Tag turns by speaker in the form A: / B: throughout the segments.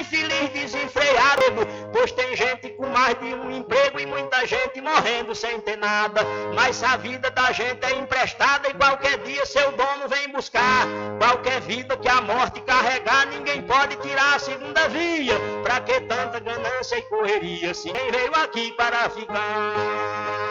A: Infeliz desenfreada, pois tem gente com mais de um emprego e muita gente morrendo sem ter nada. Mas a vida da gente é emprestada e qualquer dia seu dono vem buscar. Qualquer vida que a morte carregar, ninguém pode tirar a segunda via. Pra que tanta ganância e correria se quem veio aqui para ficar?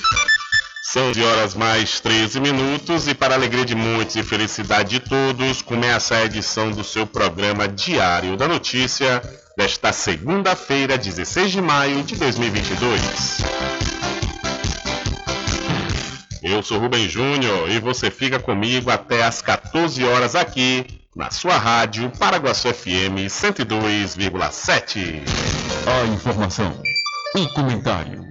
B: São 11 horas mais 13 minutos e para alegria de muitos e felicidade de todos, começa a edição do seu programa Diário da Notícia desta segunda-feira, 16 de maio de 2022. Eu sou Rubem Júnior e você fica comigo até às 14 horas aqui na sua rádio Paraguaçu FM 102,7.
C: A informação, o comentário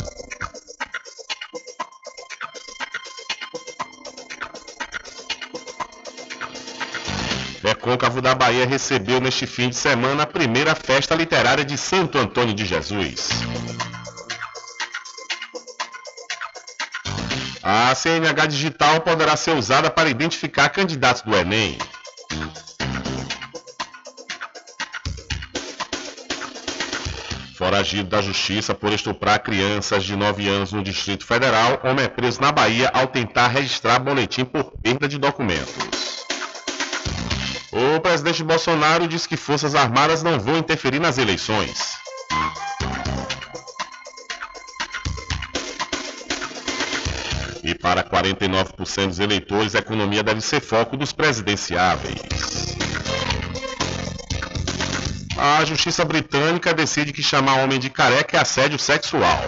B: Recôncavo da Bahia recebeu neste fim de semana a primeira festa literária de Santo Antônio de Jesus. A CNH digital poderá ser usada para identificar candidatos do Enem. Foragido da Justiça por estuprar crianças de 9 anos no Distrito Federal, homem é preso na Bahia ao tentar registrar boletim por perda de documentos. O presidente Bolsonaro diz que Forças Armadas não vão interferir nas eleições. E para 49% dos eleitores, a economia deve ser foco dos presidenciáveis. A justiça britânica decide que chamar homem de careca é assédio sexual.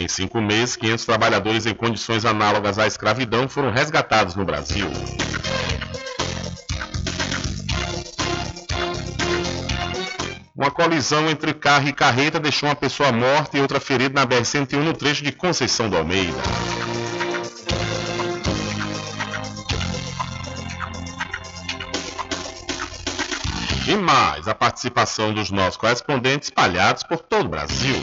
B: Em cinco meses, 500 trabalhadores em condições análogas à escravidão foram resgatados no Brasil. Uma colisão entre carro e carreta deixou uma pessoa morta e outra ferida na BR-101 no trecho de Conceição do Almeida. E mais a participação dos nossos correspondentes espalhados por todo o Brasil.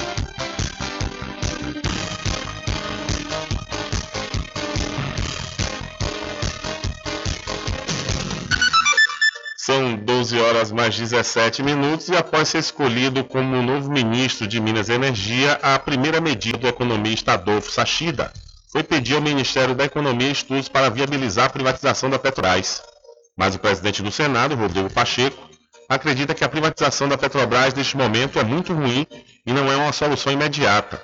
B: 12 horas mais 17 minutos e após ser escolhido como novo ministro de Minas e Energia, a primeira medida do economista Adolfo Sachida foi pedir ao Ministério da Economia estudos para viabilizar a privatização da Petrobras. Mas o presidente do Senado, Rodrigo Pacheco, acredita que a privatização da Petrobras neste momento é muito ruim e não é uma solução imediata.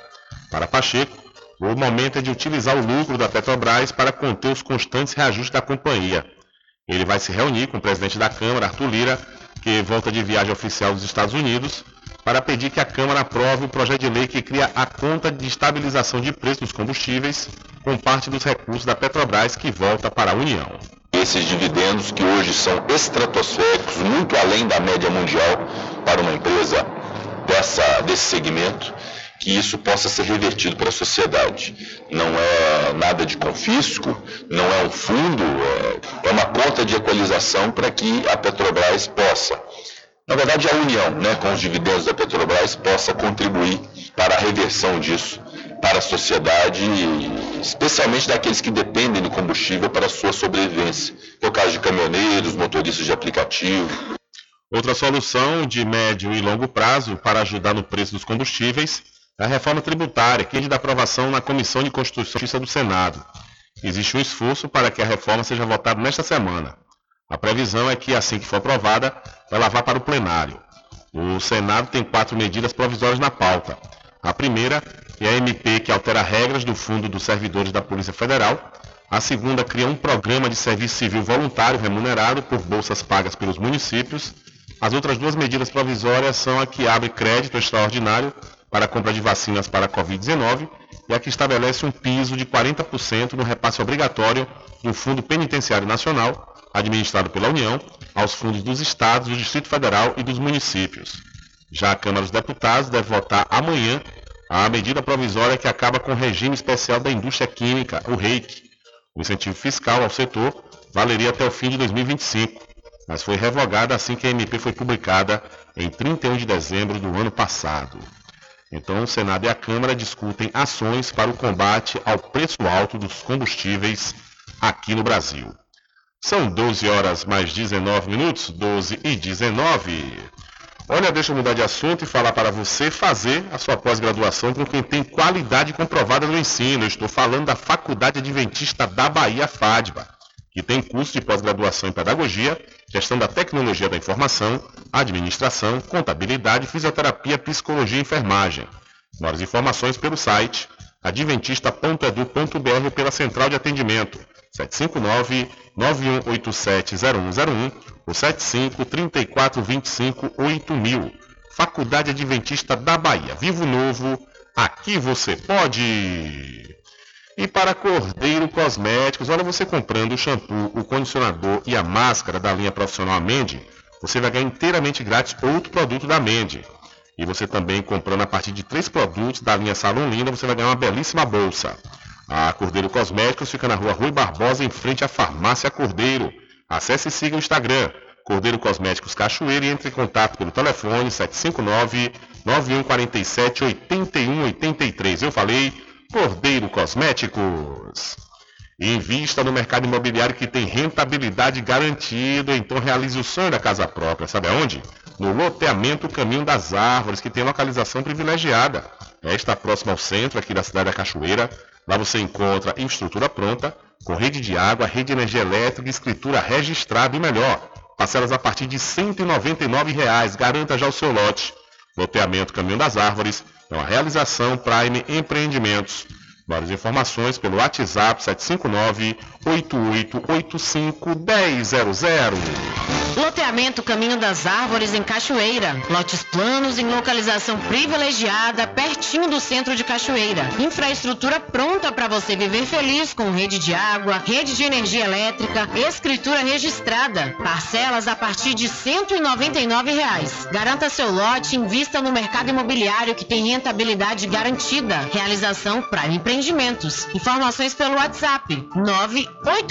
B: Para Pacheco, o momento é de utilizar o lucro da Petrobras para conter os constantes reajustes da companhia ele vai se reunir com o presidente da Câmara, Arthur Lira, que volta de viagem oficial dos Estados Unidos, para pedir que a Câmara aprove o projeto de lei que cria a conta de estabilização de preços dos combustíveis, com parte dos recursos da Petrobras que volta para a União.
D: Esses dividendos que hoje são estratosféricos, muito além da média mundial para uma empresa dessa, desse segmento, que isso possa ser revertido para a sociedade. Não é nada de confisco, não é um fundo, é, é uma conta de equalização para que a Petrobras possa, na verdade a União, né, com os dividendos da Petrobras, possa contribuir para a reversão disso para a sociedade, especialmente daqueles que dependem do combustível para a sua sobrevivência. É o caso de caminhoneiros, motoristas de aplicativo.
B: Outra solução de médio e longo prazo para ajudar no preço dos combustíveis a reforma tributária, que é de aprovação na Comissão de Constituição e Justiça do Senado. Existe um esforço para que a reforma seja votada nesta semana. A previsão é que, assim que for aprovada, vai lavar para o plenário. O Senado tem quatro medidas provisórias na pauta. A primeira é a MP que altera regras do Fundo dos Servidores da Polícia Federal. A segunda cria um programa de serviço civil voluntário remunerado por bolsas pagas pelos municípios. As outras duas medidas provisórias são a que abre crédito extraordinário para a compra de vacinas para a Covid-19 e a que estabelece um piso de 40% no repasse obrigatório do Fundo Penitenciário Nacional, administrado pela União, aos fundos dos estados, do Distrito Federal e dos municípios. Já a Câmara dos Deputados deve votar amanhã a medida provisória que acaba com o regime especial da indústria química, o REIC. O incentivo fiscal ao setor valeria até o fim de 2025, mas foi revogada assim que a MP foi publicada em 31 de dezembro do ano passado. Então, o Senado e a Câmara discutem ações para o combate ao preço alto dos combustíveis aqui no Brasil. São 12 horas mais 19 minutos, 12 e 19. Olha, deixa eu mudar de assunto e falar para você fazer a sua pós-graduação com quem tem qualidade comprovada no ensino. Eu estou falando da Faculdade Adventista da Bahia, FADBA, que tem curso de pós-graduação em Pedagogia, Gestão da Tecnologia da Informação, Administração, Contabilidade, Fisioterapia, Psicologia e Enfermagem. Mais informações pelo site adventista.edu.br pela Central de Atendimento 759-9187-0101 ou 75-3425-8000. Faculdade Adventista da Bahia. Vivo Novo, aqui você pode! E para Cordeiro Cosméticos, olha você comprando o shampoo, o condicionador e a máscara da linha profissional Mende, você vai ganhar inteiramente grátis outro produto da Mende. E você também comprando a partir de três produtos da linha Salon Linda, você vai ganhar uma belíssima bolsa. A Cordeiro Cosméticos fica na rua Rui Barbosa, em frente à Farmácia Cordeiro. Acesse e siga o Instagram, Cordeiro Cosméticos Cachoeira e entre em contato pelo telefone 759-9147-8183. Eu falei Cordeiro Cosméticos. Invista no mercado imobiliário que tem rentabilidade garantida, então realize o sonho da casa própria. Sabe aonde? No loteamento Caminho das Árvores, que tem localização privilegiada. É, está próximo ao centro aqui da cidade da Cachoeira, Lá você encontra infraestrutura pronta, com rede de água, rede de energia elétrica, escritura registrada e melhor. Parcelas a partir de 199 reais. Garanta já o seu lote. Loteamento Caminho das Árvores é uma realização Prime Empreendimentos. Mais informações pelo WhatsApp 759-8885-1000.
E: Loteamento Caminho das Árvores em Cachoeira. Lotes planos em localização privilegiada, pertinho do centro de Cachoeira. Infraestrutura pronta para você viver feliz com rede de água, rede de energia elétrica, escritura registrada. Parcelas a partir de 199 reais. Garanta seu lote e invista no mercado imobiliário que tem rentabilidade garantida. Realização Prime Empreendimentos. Informações pelo WhatsApp 98885 1000.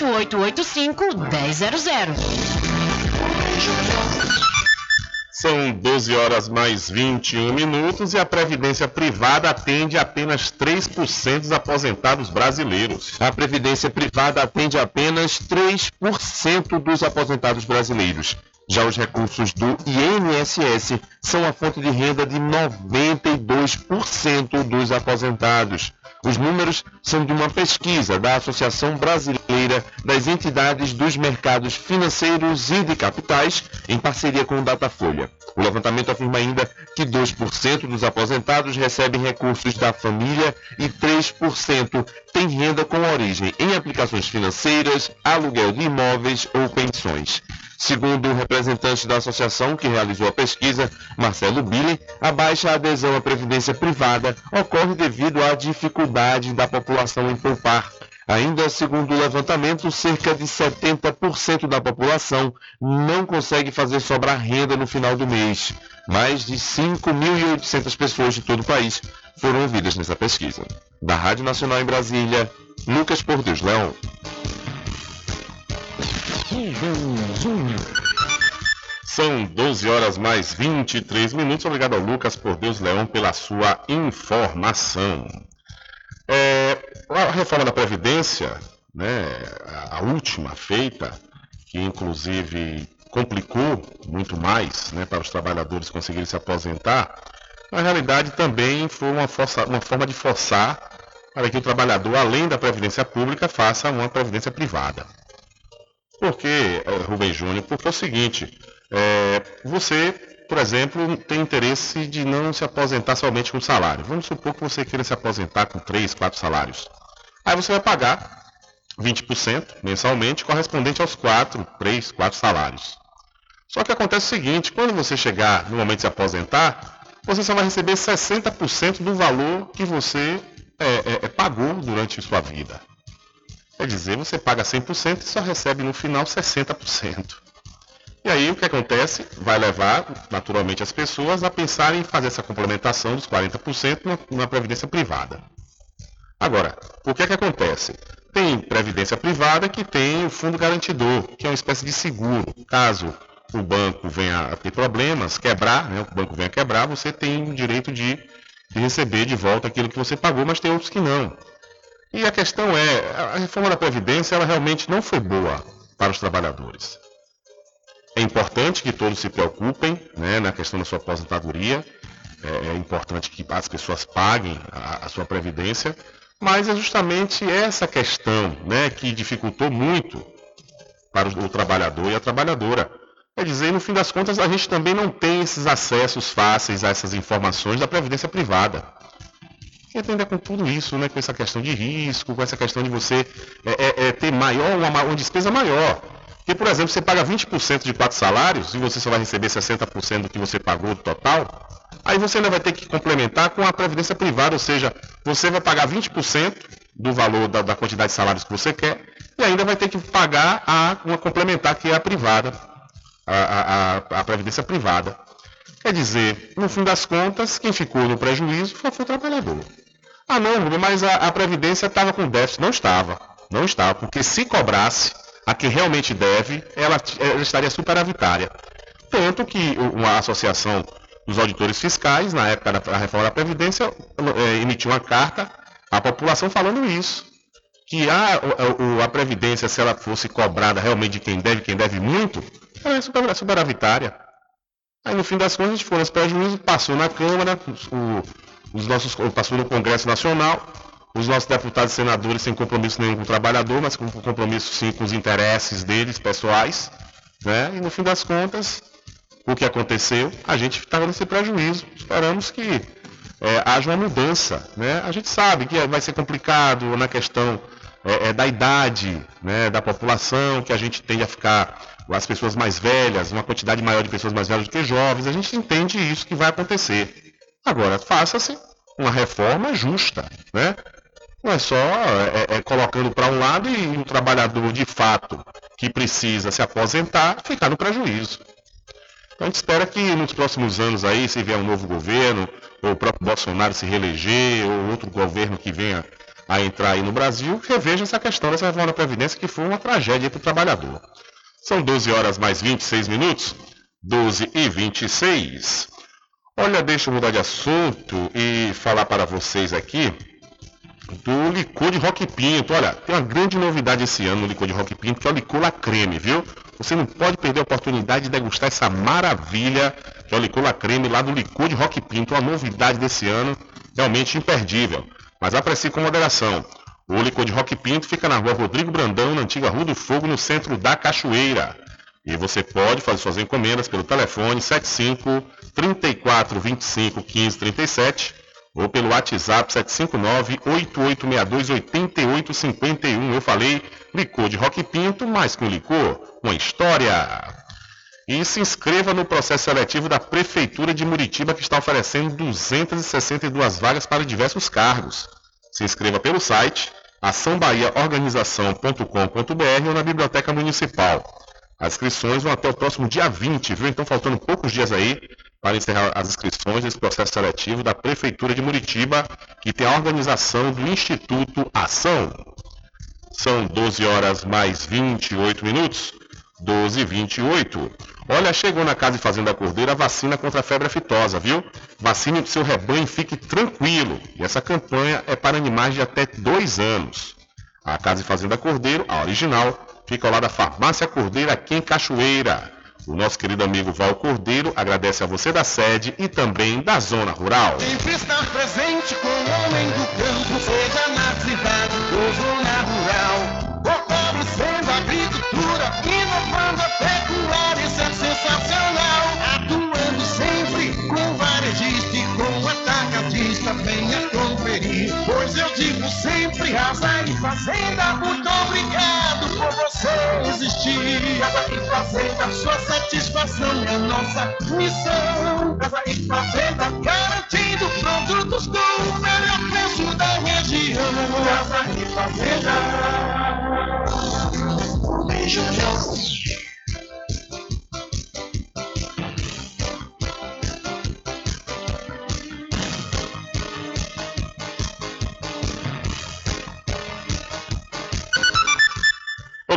B: São 12 horas mais 21 minutos e a Previdência Privada atende apenas 3% dos aposentados brasileiros.
F: A Previdência Privada atende apenas 3% dos aposentados brasileiros. Já os recursos do INSS são a fonte de renda de 92% dos aposentados. Os números são de uma pesquisa da Associação Brasileira das Entidades dos Mercados Financeiros e de Capitais, em parceria com o Datafolha. O levantamento afirma ainda que 2% dos aposentados recebem recursos da família e 3% têm renda com origem em aplicações financeiras, aluguel de imóveis ou pensões. Segundo o representante da associação que realizou a pesquisa, Marcelo Billy, a baixa adesão à previdência privada ocorre devido à dificuldade da população em poupar. Ainda segundo o levantamento, cerca de 70% da população não consegue fazer sobrar renda no final do mês. Mais de 5.800 pessoas de todo o país foram ouvidas nessa pesquisa. Da Rádio Nacional em Brasília, Lucas Por Deus Leão.
B: São 12 horas mais 23 minutos. Obrigado ao Lucas por Deus Leão pela sua informação. É, a reforma da Previdência, né, a última feita, que inclusive complicou muito mais né, para os trabalhadores conseguirem se aposentar, na realidade também foi uma, força, uma forma de forçar para que o trabalhador, além da Previdência Pública, faça uma Previdência Privada. Por que, eh, Rubem Júnior? Porque é o seguinte, é, você, por exemplo, tem interesse de não se aposentar somente com salário. Vamos supor que você queira se aposentar com 3, 4 salários. Aí você vai pagar 20% mensalmente, correspondente aos 4, 3, 4 salários. Só que acontece o seguinte, quando você chegar no momento de se aposentar, você só vai receber 60% do valor que você é, é, é, pagou durante sua vida. Quer dizer, você paga 100% e só recebe no final 60%. E aí o que acontece? Vai levar naturalmente as pessoas a pensarem em fazer essa complementação dos 40% na, na previdência privada. Agora, o que é que acontece? Tem previdência privada que tem o fundo garantidor, que é uma espécie de seguro. Caso o banco venha a ter problemas, quebrar, né, o banco venha quebrar, você tem o direito de, de receber de volta aquilo que você pagou, mas tem outros que não. E a questão é, a reforma da Previdência ela realmente não foi boa para os trabalhadores. É importante que todos se preocupem né, na questão da sua aposentadoria. É, é importante que as pessoas paguem a, a, sua previdência, mas é justamente essa questão né, que dificultou muito para o, o trabalhador e a trabalhadora. Quer dizer, no fim das contas, a gente também não tem esses acessos fáceis a essas informações da previdência privada. E tem a ver com tudo isso, né? com essa questão de risco, com essa questão de você é, é, é ter maior, uma, uma despesa maior. Porque, por exemplo, você paga 20% de quatro salários e você só vai receber 60% do que você pagou do total, aí você ainda vai ter que complementar com a previdência privada, ou seja, você vai pagar 20% do valor da, da, quantidade de salários que você quer e ainda vai ter que pagar a, uma complementar que é a privada, a, a, a previdência privada. Quer dizer, no fim das contas, quem ficou no prejuízo foi, foi o trabalhador. Ah não, mas a, a Previdência estava com déficit. Não estava. Não estava, porque se cobrasse, a quem realmente deve, ela, ela estaria superavitária. Tanto que uma associação dos auditores fiscais, na época da reforma da Previdência, é, emitiu uma carta à população falando isso. Que a, a, a, Previdência, se ela fosse cobrada realmente de quem deve, quem deve muito, ela é super, superavitária. Aí no fim das contas, foram os prejuízos, passou na Câmara, o, os nossos, passou no Congresso Nacional, os nossos deputados e senadores sem compromisso nenhum com o trabalhador, mas com compromisso sim com os interesses deles, pessoais. Né? E no fim das contas, o que aconteceu, a gente estava nesse prejuízo. Esperamos que é, haja uma mudança. Né? A gente sabe que vai ser complicado na questão é, é, da idade né, da população, que a gente tende a ficar as pessoas mais velhas, uma quantidade maior de pessoas mais velhas do que jovens, a gente entende isso que vai acontecer. Agora, faça-se uma reforma justa, né? Não é só é, é, colocando para um lado e um trabalhador de fato que precisa se aposentar ficar no prejuízo. Então a gente espera que nos próximos anos aí, se vier um novo governo, ou o próprio Bolsonaro se reeleger, ou outro governo que venha a entrar aí no Brasil, reveja essa questão dessa reforma da Previdência que foi uma tragédia para o trabalhador. São 12 horas mais 26 minutos, 12 e 26. Olha, deixa eu mudar de assunto e falar para vocês aqui do licor de Rock Pinto. Olha, tem uma grande novidade esse ano no licor de Rock Pinto, que é o licor La Creme, viu? Você não pode perder a oportunidade de degustar essa maravilha que é o licor La Creme lá do licor de Rock Pinto, uma novidade desse ano, realmente imperdível. Mas aprecie com moderação. O licor de Rock Pinto fica na rua Rodrigo Brandão, na antiga Rua do Fogo, no centro da Cachoeira. E você pode fazer suas encomendas pelo telefone 75 34 25 15 37 ou pelo WhatsApp 759-8862-8851. Eu falei licor de Rock Pinto, que um licor, uma história. E se inscreva no processo seletivo da Prefeitura de Muritiba, que está oferecendo 262 vagas para diversos cargos. Se inscreva pelo site açãobahiaorganização.com.br ou na Biblioteca Municipal. As inscrições vão até o próximo dia 20, viu? Então faltando poucos dias aí para encerrar as inscrições desse processo seletivo da Prefeitura de Muritiba, que tem a organização do Instituto Ação. São 12 horas mais 28 minutos. 12 e 28. Olha, chegou na Casa e Fazenda Cordeiro a vacina contra a febre aftosa, viu? Vacine o seu rebanho e fique tranquilo. E essa campanha é para animais de até dois anos. A Casa e Fazenda Cordeiro, a original, fica ao lado da Farmácia Cordeiro aqui em Cachoeira. O nosso querido amigo Val Cordeiro agradece a você da sede e também da zona rural.
G: Sempre estar presente com o homem do campo, seja na cidade ou zona rural. Fortalecendo a agricultura, inovando a pecuária, isso é sensacional. Atuando sempre com varejista e com atacadista, venha conferir. Pois eu digo sempre, Casa e Fazenda, muito você existir. Casa e Fazenda, sua satisfação é nossa missão. Casa e Fazenda, garantindo produtos com o melhor preço da região. Casa e Fazenda. Beijo,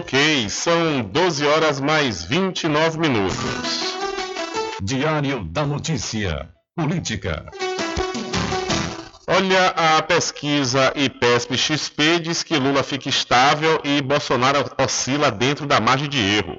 B: Ok, são 12 horas mais 29 minutos.
C: Diário da Notícia. Política.
B: Olha, a pesquisa IPESP-XP diz que Lula fica estável e Bolsonaro oscila dentro da margem de erro.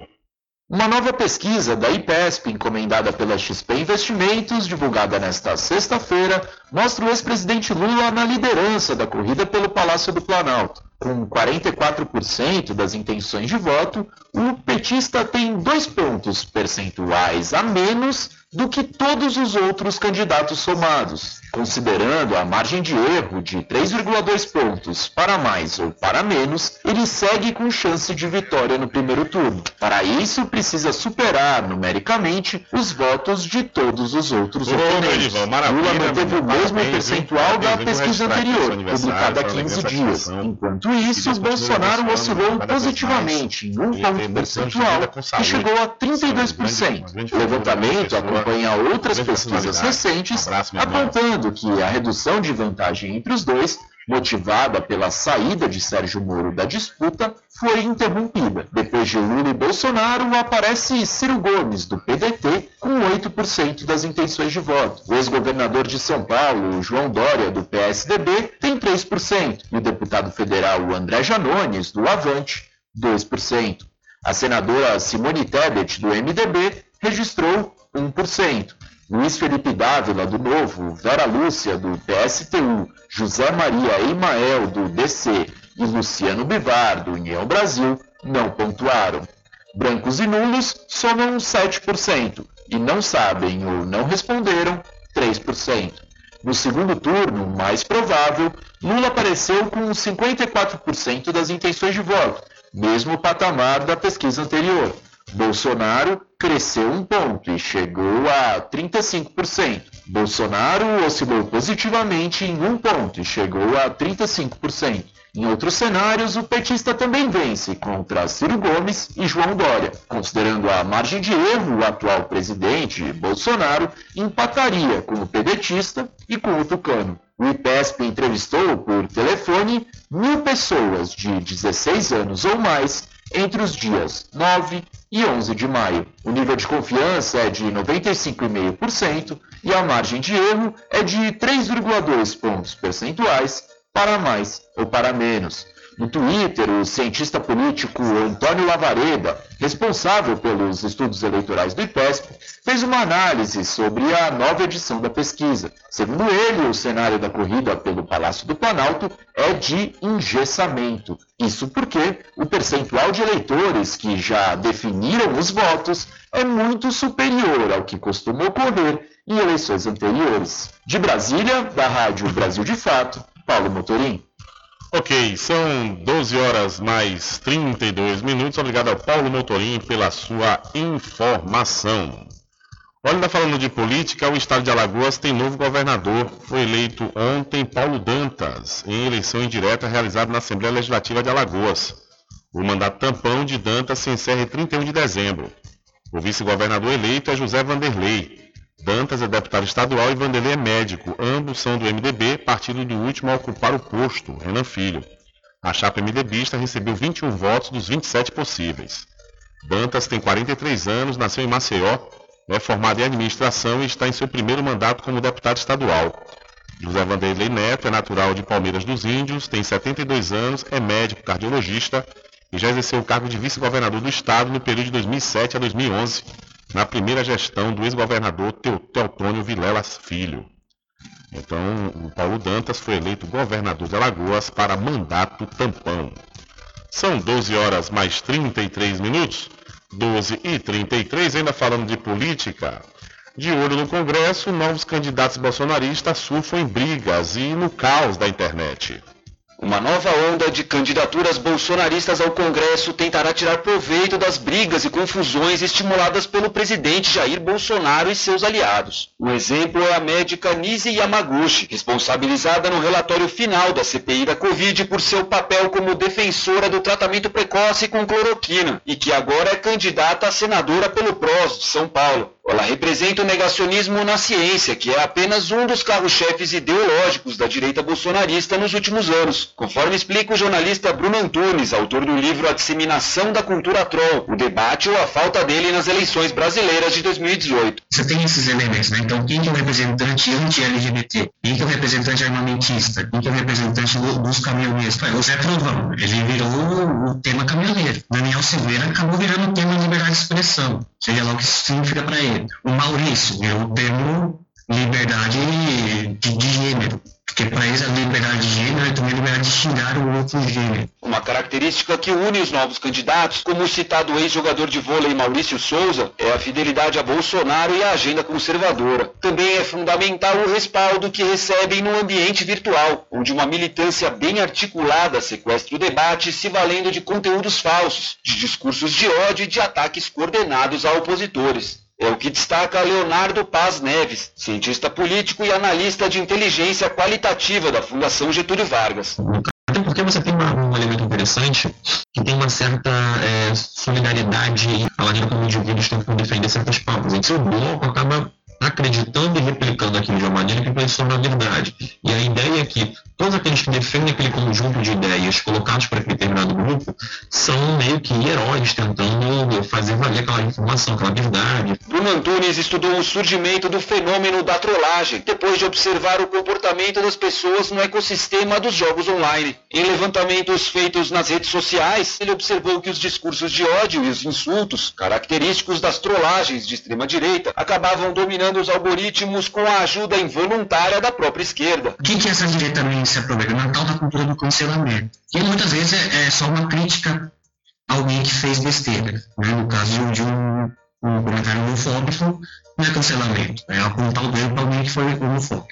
H: Uma nova pesquisa da IPESP, encomendada pela XP Investimentos, divulgada nesta sexta-feira, mostra o ex-presidente Lula na liderança da corrida pelo Palácio do Planalto. Com 44% das intenções de voto, o petista tem dois pontos percentuais a menos do que todos os outros candidatos somados. Considerando a margem de erro de 3,2 pontos para mais ou para menos, ele segue com chance de vitória no primeiro turno. Para isso, precisa superar numericamente os votos de todos os outros
B: Ô,
H: oponentes. Lula manteve o mesmo percentual da pesquisa anterior, publicada há
B: parabéns
H: 15
B: pela
H: dias. Enquanto
B: Que
H: isso, Bolsonaro oscilou positivamente em um ponto percentual
B: com
H: e chegou a
B: Uma
H: 32%.
B: grande
H: O levantamento acompanha outras pesquisas recentes, apontando que a redução de vantagem entre os dois, motivada pela saída de Sérgio Moro da disputa, foi interrompida. Depois de Lula e Bolsonaro, aparece Ciro Gomes, do PDT, com 8% das intenções de voto. O ex-governador de São Paulo, João Dória, do PSDB, tem 3%. E o deputado federal André Janones, do Avante, 2%. A senadora Simone Tebet, do MDB, registrou 1%. Luiz Felipe Dávila, do Novo, Vera Lúcia, do PSTU, José Maria Emael, do DC e Luciano Bivar, do União Brasil, não pontuaram. Brancos e nulos somam 7% e não sabem ou não responderam 3%. No segundo turno, mais provável, Lula apareceu com 54% das intenções de voto, mesmo patamar da pesquisa anterior. Bolsonaro cresceu um ponto e chegou a 35%. Bolsonaro oscilou positivamente em um ponto e chegou a 35%. Em outros cenários, o petista também vence contra Ciro Gomes e João Dória. Considerando a margem de erro, o atual presidente, Bolsonaro, empataria com o pedetista e com o tucano. O IPESP entrevistou por telefone mil pessoas de 16 anos ou mais entre os dias 9 e 11 de maio. O nível de confiança é de 95,5% e a margem de erro é de 3,2 pontos percentuais para mais ou para menos. No Twitter, o cientista político Antônio Lavareda, responsável pelos estudos eleitorais do IPESP, fez uma análise sobre a nova edição da pesquisa. Segundo ele, o cenário da corrida pelo Palácio do Planalto é de engessamento. Isso porque o percentual de eleitores que já definiram os votos é muito superior ao que costuma ocorrer em eleições anteriores. De Brasília, da Rádio Brasil de Fato, Paulo Motorim.
B: Ok, são 12 horas mais 32 minutos. Obrigado ao Paulo Motorim pela sua informação. Olha, ainda falando de política, o estado de Alagoas tem novo governador. Foi eleito ontem Paulo Dantas, em eleição indireta realizada na Assembleia Legislativa de Alagoas. O mandato tampão de Dantas se encerra em 31 de dezembro. O vice-governador eleito é José Vanderlei. Dantas é deputado estadual e Vanderlei é médico. Ambos são do MDB, partido do último a ocupar o posto, Renan Filho. A chapa MDBista recebeu 21 votos dos 27 possíveis. Dantas tem 43 anos, nasceu em Maceió, é formado em administração e está em seu primeiro mandato como deputado estadual. José Vanderlei Neto é natural de Palmeiras dos Índios, tem 72 anos, é médico cardiologista e já exerceu o cargo de vice-governador do estado no período de 2007 a 2011 na primeira gestão do ex-governador Teotônio Vilelas Filho. Então, o Paulo Dantas foi eleito governador de Alagoas para mandato tampão. São 12 horas mais 33 minutos. 12 e 33, ainda falando de política. De olho no Congresso, novos candidatos bolsonaristas surfam em brigas e no caos da internet.
I: Uma nova onda de candidaturas bolsonaristas ao Congresso tentará tirar proveito das brigas e confusões estimuladas pelo presidente Jair Bolsonaro e seus aliados. O exemplo é a médica Nise Yamaguchi, responsabilizada no relatório final da CPI da Covid por seu papel como defensora do tratamento precoce com cloroquina e que agora é candidata a senadora pelo PROS de São Paulo. Ela representa o negacionismo na ciência, que é apenas um dos carros-chefes ideológicos da direita bolsonarista nos últimos anos, conforme explica o jornalista Bruno Antunes, autor do livro A Disseminação da Cultura Troll, o debate ou a falta dele nas eleições brasileiras de 2018.
J: Você tem esses elementos, né? Então, quem que é o representante anti-LGBT? Quem que é o representante armamentista? Quem que é o representante do, dos caminhoneiros? O Zé Trovão, ele virou o tema caminhoneiro. Daniel Silveira acabou virando o tema liberdade de expressão, seja lá o que significa para ele. O Maurício virou o termo liberdade de, de gênero. Porque para eles a liberdade de gênero é também liberdade de xingar o outro gênero.
I: Uma característica que une os novos candidatos, como o citado ex-jogador de vôlei Maurício Souza, é a fidelidade a Bolsonaro e a agenda conservadora. Também é fundamental o respaldo que recebem no ambiente virtual, onde uma militância bem articulada sequestra o debate se valendo de conteúdos falsos, de discursos de ódio e de ataques coordenados a opositores. É o que destaca Leonardo Paz Neves, cientista político e analista de inteligência qualitativa da Fundação Getúlio Vargas.
J: Até porque você tem uma, um elemento interessante que tem uma certa é, solidariedade à maneira como indivíduos tentam defender certas pautas. Então, o bloco acaba acreditando e replicando aquilo de uma maneira que se tornar verdade. E a ideia é que todos aqueles que defendem aquele conjunto de ideias colocados para aquele determinado grupo são meio que heróis tentando fazer valer aquela informação, aquela verdade.
I: Bruno Antunes estudou o surgimento do fenômeno da trollagem, depois de observar o comportamento das pessoas no ecossistema dos jogos online. Em levantamentos feitos nas redes sociais, ele observou que os discursos de ódio e os insultos, característicos das trollagens de extrema-direita, acabavam dominando os algoritmos com a ajuda involuntária da própria esquerda.
J: O que, que essa direita? Na tal da cultura do cancelamento. E muitas vezes é, é só uma crítica a alguém que fez besteira. Né? No caso de um, um comentário homofóbico, não é cancelamento, é apontar o dedo para alguém que foi homofóbico.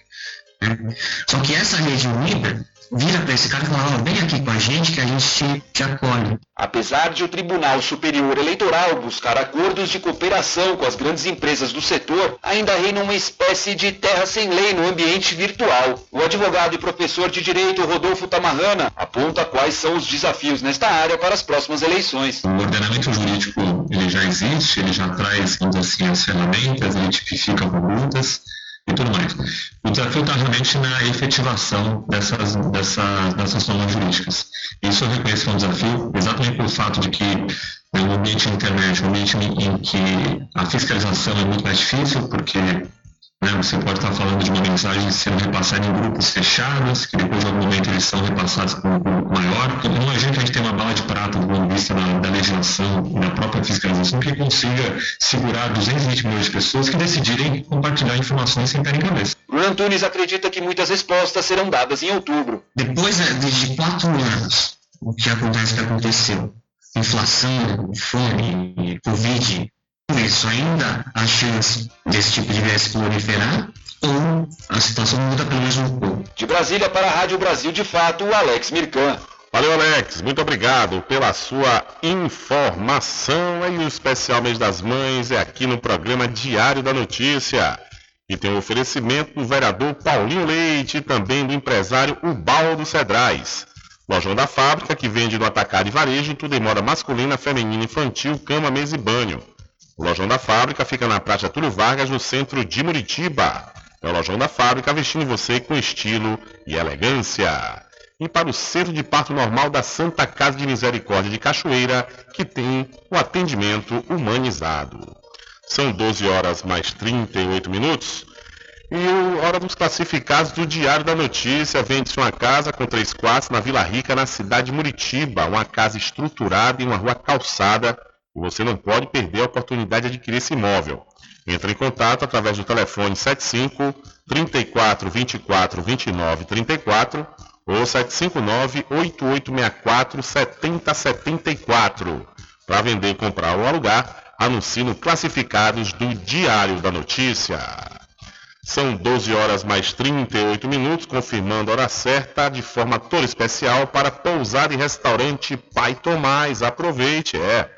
J: Né? Só que essa rede unida vira para esse cara e fala, vem aqui com a gente que a gente te, acolhe.
I: Apesar de o Tribunal Superior Eleitoral buscar acordos de cooperação com as grandes empresas do setor, ainda reina uma espécie de terra sem lei no ambiente virtual. O advogado e professor de direito Rodolfo Tamarrana aponta quais são os desafios nesta área para as próximas eleições.
J: O ordenamento jurídico ele já existe, ele já traz, assim, as ferramentas, ele tipifica perguntas, tudo mais. O desafio está realmente na efetivação dessas, dessas, dessas normas jurídicas. Isso eu reconheço que é um desafio, exatamente pelo fato de que no ambiente internet, um ambiente em que a fiscalização é muito mais difícil, porque né, você pode estar falando de uma mensagem sendo repassada em grupos fechados, que depois, em algum momento, eles são repassados para um grupo maior. Não imagino que a gente tenha uma bala de prata do ponto de vista da, da legislação e da própria fiscalização que consiga segurar 220 milhões de pessoas que decidirem compartilhar informações sem terem cabeça.
I: Bruno Antunes acredita que muitas respostas serão dadas em outubro.
J: Depois de quatro anos, o que acontece que aconteceu? Inflação, fome, Covid, por isso, ainda há chance desse tipo de viés proliferar ou a situação muda pelo menos um pouco.
I: De Brasília para a Rádio Brasil de Fato, o Alex Mirkan.
B: Valeu, Alex. Muito obrigado pela sua informação. E o especial Mês das Mães é aqui no programa Diário da Notícia. E tem o um oferecimento do vereador Paulinho Leite e também do empresário Ubaldo Cedrais. Lojão da Fábrica, que vende no atacado e varejo tudo em moda masculina, feminina, infantil, cama, mesa e banho. O Lojão da Fábrica fica na Praça Túlio Vargas, no centro de Muritiba. É o Lojão da Fábrica vestindo você com estilo e elegância. E para o Centro de Parto Normal da Santa Casa de Misericórdia de Cachoeira, que tem o atendimento humanizado. São 12 horas mais 38 minutos. E o hora dos classificados do Diário da Notícia. Vende-se uma casa com três quartos na Vila Rica, na cidade de Muritiba. Uma casa estruturada em uma rua calçada e você não pode perder a oportunidade de adquirir esse imóvel. Entre em contato através do telefone 75 34 24 29 34 ou 759 8864 7074. Para vender, comprar ou alugar, anuncie no Classificados do Diário da Notícia. São 12 horas mais 38 minutos, confirmando a hora certa de forma toda especial para pousar e restaurante Pai Tomás. Aproveite, é.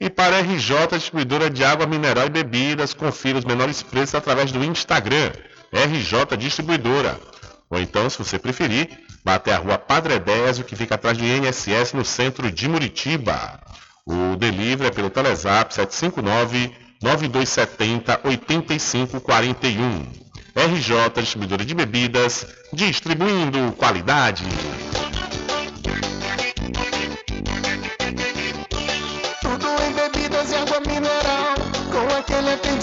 B: E para a RJ Distribuidora de Água Mineral e Bebidas, confira os menores preços através do Instagram, RJ Distribuidora. Ou então, se você preferir, vá até a rua Padre Désio, que fica atrás do INSS, no centro de Muritiba. O delivery é pelo Telezap 759-9270-8541. RJ Distribuidora de Bebidas, distribuindo qualidade.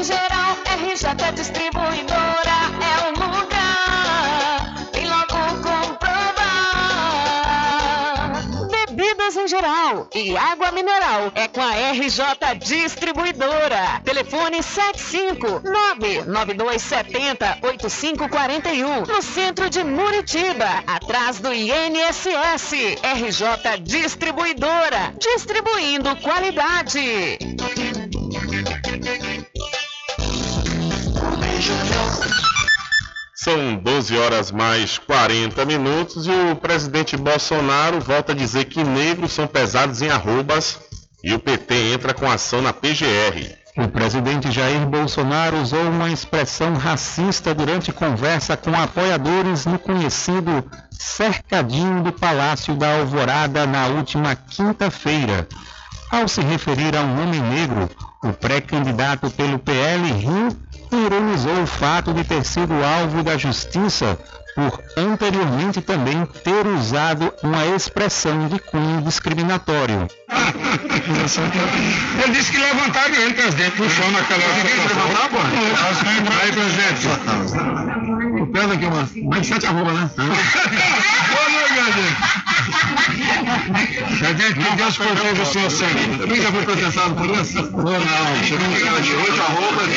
E: em geral. RJ Distribuidora é um lugar. Vem logo comprovar. Bebidas em geral e água mineral é com a RJ Distribuidora. Telefone 75992708541 no centro de Muritiba, atrás do INSS. RJ Distribuidora, distribuindo qualidade.
B: São 12 horas mais 40 minutos e o presidente Bolsonaro volta a dizer que negros são pesados em arrobas e o PT entra com ação na PGR.
K: O presidente Jair Bolsonaro usou uma expressão racista durante conversa com apoiadores no conhecido cercadinho do Palácio da Alvorada na última quinta-feira. Ao se referir a um homem negro, o pré-candidato pelo PL Rio ironizou o fato de ter sido alvo da justiça por anteriormente também ter usado uma expressão de cunho discriminatório.
L: Ele disse que levantaram ele, presidente, puxou naquela. Ninguém levantar, pô? Aí, presidente. Pesa aqui, uma. Mais de sete arroba, né? Deus proteja o senhor sempre. Quem já foi processado por isso? Não, não. Chegou cara de oito arrobas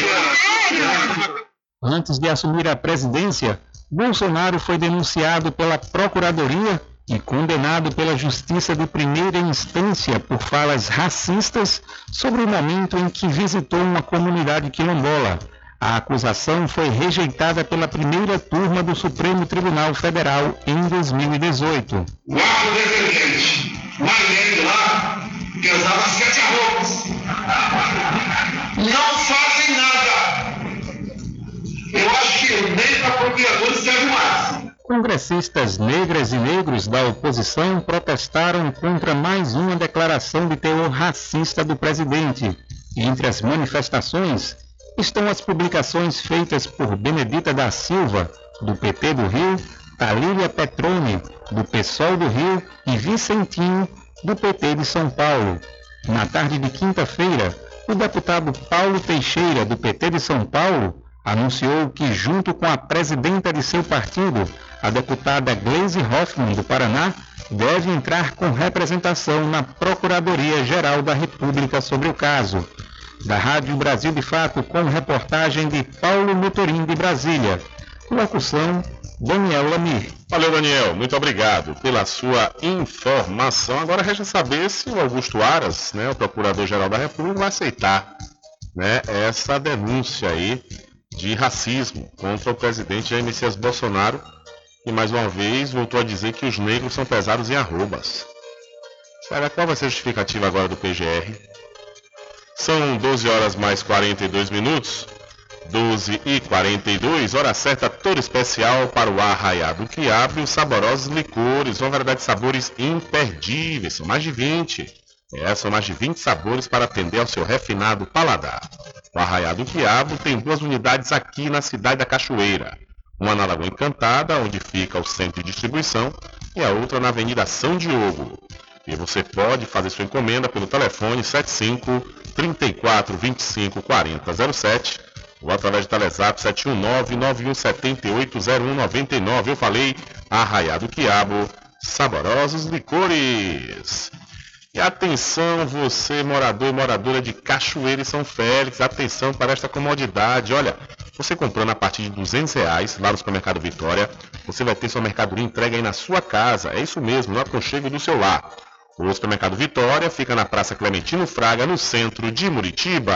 K: Antes de assumir a presidência, Bolsonaro foi denunciado pela Procuradoria e condenado pela Justiça de Primeira Instância por falas racistas sobre o momento em que visitou uma comunidade quilombola. A acusação foi rejeitada pela primeira turma do Supremo Tribunal Federal em 2018.
L: Lá o descendente, mais negro lá, que usava sete arrobas. Não fazem nada. Eu acho que nem para procuradores serve mais.
K: Congressistas negras e negros da oposição protestaram contra mais uma declaração de teor racista do presidente. Entre as manifestações estão as publicações feitas por Benedita da Silva, do PT do Rio, Talília Petrone, do PSOL do Rio e Vicentinho, do PT de São Paulo. Na tarde de quinta-feira, o deputado Paulo Teixeira, do PT de São Paulo, anunciou que, junto com a presidenta de seu partido, a deputada Gleisi Hoffmann, do Paraná, deve entrar com representação na Procuradoria-Geral da República sobre o caso. Da Rádio Brasil de Fato, com reportagem de Paulo Motorim de Brasília. Locução, Daniel Lamir.
B: Valeu, Daniel. Muito obrigado pela sua informação. Agora resta saber se o Augusto Aras, né, o Procurador-Geral da República, vai aceitar né, essa denúncia aí de racismo contra o presidente Jair Messias Bolsonaro, que mais uma vez voltou a dizer que os negros são pesados em arrobas. Será qual vai ser a justificativa agora do PGR? São 12 horas mais 42 minutos. 12 e 42, hora certa toda especial para o arraiado que abre os saborosos licores, uma variedade de sabores imperdíveis, são mais de 20. É, são mais de 20 sabores para atender ao seu refinado paladar. O Arraiado Quiabo tem duas unidades aqui na cidade da Cachoeira. Uma na Lagoa Encantada, onde fica o centro de distribuição, e a outra na Avenida São Diogo. E você pode fazer sua encomenda pelo telefone 75 34 25 40 07 ou através do Telezap 719 9178 0199. Eu falei Arraiado Quiabo, saborosos licores. E atenção, você morador e moradora de Cachoeira e São Félix, atenção para esta comodidade. Olha, você comprando a partir de 200 reais lá no supermercado Vitória, você vai ter sua mercadoria entregue aí na sua casa. É isso mesmo, no aconchego do seu lar. O supermercado Vitória fica na Praça Clementino Fraga, no centro de Muritiba.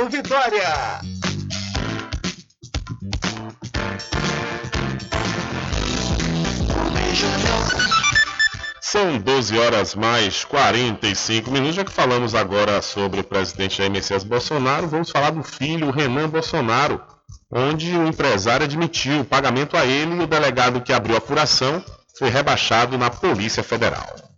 M: Vitória.
B: São 12 horas mais 45 minutos. Já que falamos agora sobre o presidente Jair Messias Bolsonaro, vamos falar do filho Renan Bolsonaro, onde o empresário admitiu o pagamento a ele e o delegado que abriu a apuração foi rebaixado na Polícia Federal.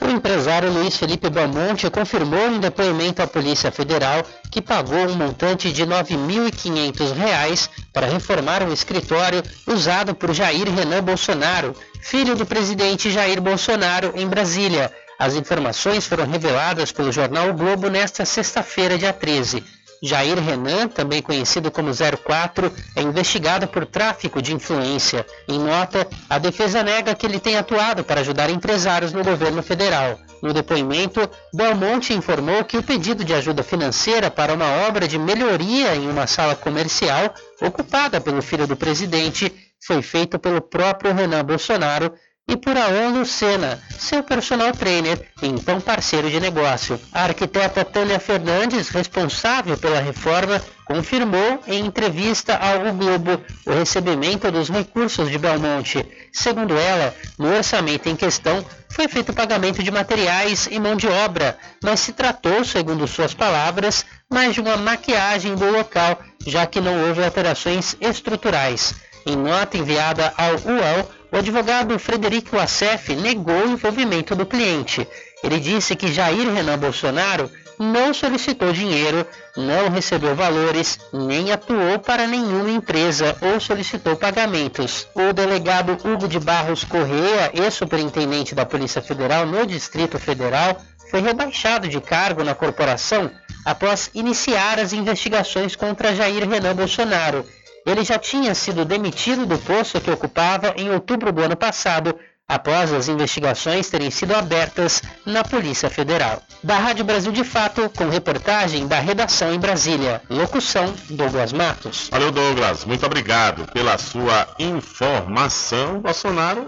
N: O empresário Luiz Felipe Belmonte confirmou em depoimento à Polícia Federal que pagou um montante de R$ 9.500 para reformar um escritório usado por Jair Renan Bolsonaro, filho do presidente Jair Bolsonaro, em Brasília. As informações foram reveladas pelo jornal o Globo nesta sexta-feira, dia 13. Jair Renan, também conhecido como 04, é investigado por tráfico de influência. Em nota, a defesa nega que ele tenha atuado para ajudar empresários no governo federal. No depoimento, Belmonte informou que o pedido de ajuda financeira para uma obra de melhoria em uma sala comercial ocupada pelo filho do presidente foi feito pelo próprio Renan Bolsonaro e por Aon Lucena, seu personal trainer e então parceiro de negócio. A arquiteta Tânia Fernandes, responsável pela reforma, confirmou em entrevista ao o Globo o recebimento dos recursos de Belmonte. Segundo ela, no orçamento em questão foi feito pagamento de materiais e mão de obra, mas se tratou, segundo suas palavras, mais de uma maquiagem do local, já que não houve alterações estruturais. Em nota enviada ao UOL, o advogado Frederico Assef negou o envolvimento do cliente. Ele disse que Jair Renan Bolsonaro não solicitou dinheiro, não recebeu valores, nem atuou para nenhuma empresa ou solicitou pagamentos. O delegado Hugo de Barros Correia, ex-superintendente da Polícia Federal no Distrito Federal, foi rebaixado de cargo na corporação após iniciar as investigações contra Jair Renan Bolsonaro ele já tinha sido demitido do posto que ocupava em outubro do ano passado, após as investigações terem sido abertas na Polícia Federal. Da Rádio Brasil de Fato, com reportagem da redação em Brasília. Locução: Douglas Matos.
B: Valeu, Douglas. Muito obrigado pela sua informação. Bolsonaro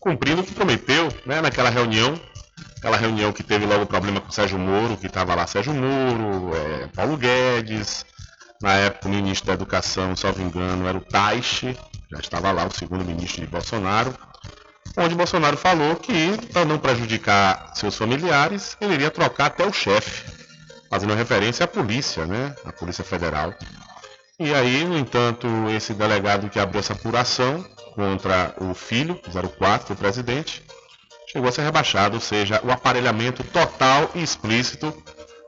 B: cumprindo o que prometeu né, naquela reunião. Aquela reunião que teve logo problema com Sérgio Moro, que estava lá Sérgio Moro, é, Paulo Guedes, na época, o ministro da Educação, salvo engano, era o Taixe, já estava lá o segundo ministro de Bolsonaro, onde Bolsonaro falou que, para não prejudicar seus familiares, ele iria trocar até o chefe, fazendo referência à polícia, né? A Polícia Federal. E aí, no entanto, esse delegado que abriu essa apuração contra o filho, 04, do presidente, chegou a ser rebaixado, ou seja, o aparelhamento total e explícito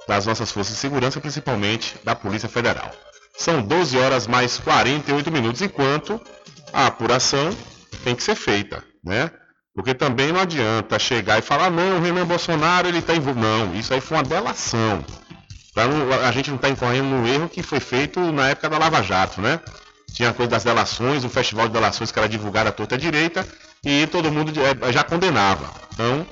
B: das nossas forças de segurança, principalmente da Polícia Federal. São 12 horas mais 48 minutos, enquanto a apuração tem que ser feita, né? Porque também não adianta chegar e falar, não, o Renan Bolsonaro ele está envolvido. Não, isso aí foi uma delação. a gente não está incorrendo no erro que foi feito na época da Lava Jato, né? Tinha a coisa das delações, o festival de delações que era divulgado à torta direita e todo mundo é, já condenava. Então,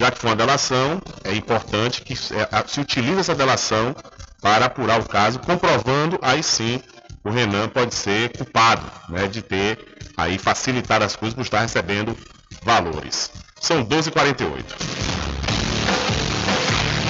B: já que foi uma delação, é importante que é, se utilize essa delação para apurar o caso, comprovando aí sim o Renan pode ser culpado né, de ter aí facilitado as coisas por estar recebendo valores. São 12h48.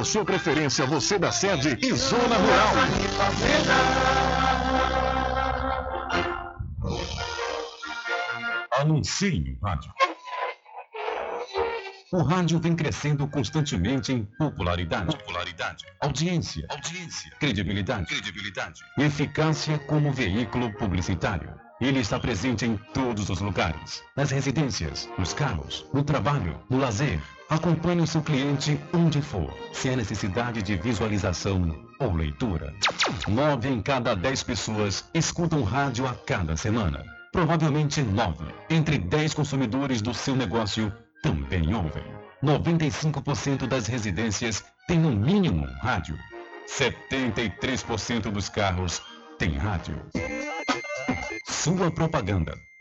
O: a sua preferência, você da sede e zona rural.
C: Anuncie o rádio. O rádio vem crescendo constantemente em popularidade, popularidade, audiência, audiência, credibilidade, credibilidade, eficácia como veículo publicitário. Ele está presente em todos os lugares, nas residências, nos carros, no trabalho, no lazer. Acompanhe o seu cliente onde for, se há necessidade de visualização ou leitura. Nove em cada dez pessoas escutam rádio a cada semana. Provavelmente nove entre dez consumidores do seu negócio também ouvem. 95% das residências têm no mínimo um rádio. 73% dos carros têm rádio. Sua propaganda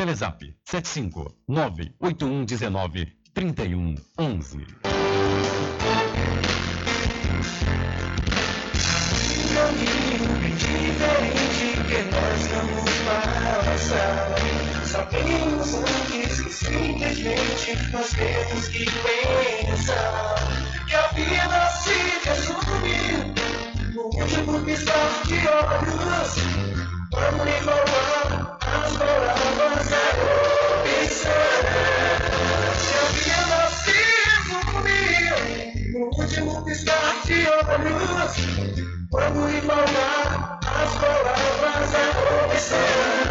C: Telezap 75 98119 3111.
G: caminho diferente que nós vamos passar. Sabemos antes que simplesmente nós temos que pensar que a vida se resume no último piscar de olhos. Vamos enrolar as palavras a opção. Que a no último piscar de olhos. Vamos embalar as palavras da opção.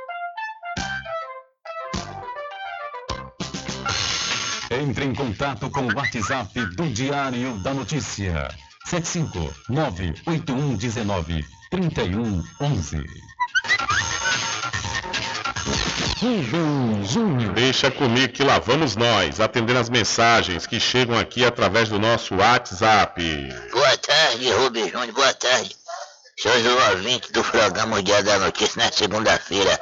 C: Entre em contato com o WhatsApp do Diário da Notícia. 759-8119-3111.
B: Deixa comigo que lá vamos nós, atendendo as mensagens que chegam aqui através do nosso WhatsApp.
P: Boa tarde, Rubens Júnior, boa tarde. Sou o ouvinte do programa o Dia da Notícia na segunda-feira.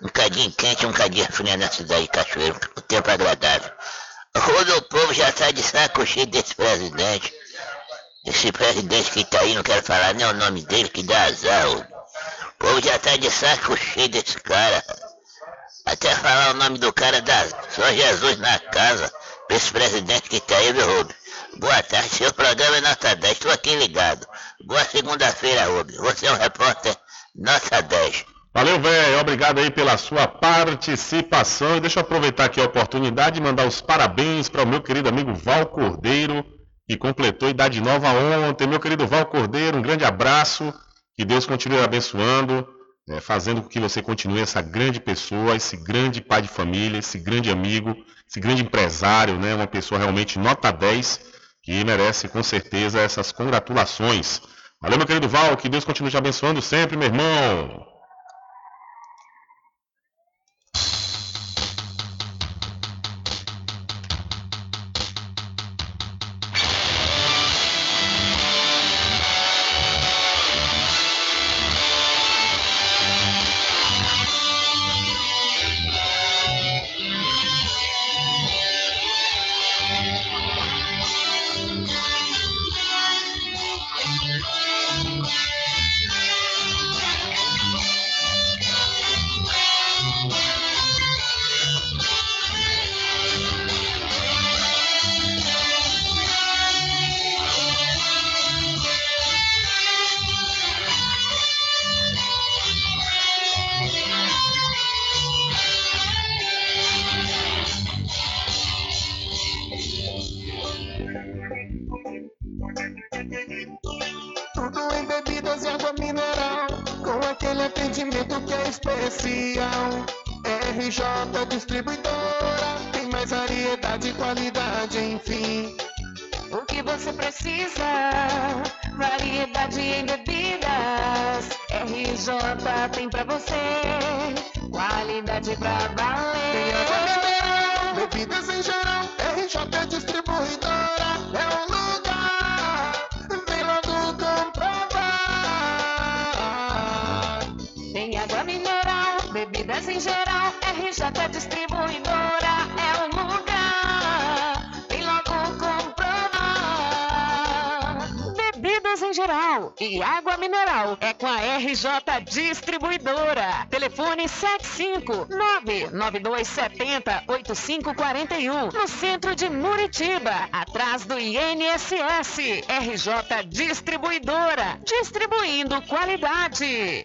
P: Um cadinho quente, um cadinho frio na cidade de Cachoeiro, um tempo agradável. O povo já tá de saco cheio desse presidente. Esse presidente que tá aí, não quero falar nem o nome dele, que dá azar. O povo já tá de saco cheio desse cara. Até falar o nome do cara dá só Jesus na casa. pra Esse presidente que tá aí, meu Rubens. Boa tarde, seu programa é nota 10, estou aqui ligado. Boa segunda-feira, Rubens. Você é um repórter nota 10.
B: Valeu, velho. Obrigado aí pela sua participação. E deixa eu aproveitar aqui a oportunidade e mandar os parabéns para o meu querido amigo Val Cordeiro, que completou idade nova ontem. Meu querido Val Cordeiro, um grande abraço. Que Deus continue abençoando, né, fazendo com que você continue essa grande pessoa, esse grande pai de família, esse grande amigo, esse grande empresário, né, uma pessoa realmente nota 10, que merece com certeza essas congratulações. Valeu, meu querido Val, que Deus continue te abençoando sempre, meu irmão.
Q: Atrás do INSS. RJ Distribuidora, distribuindo qualidade.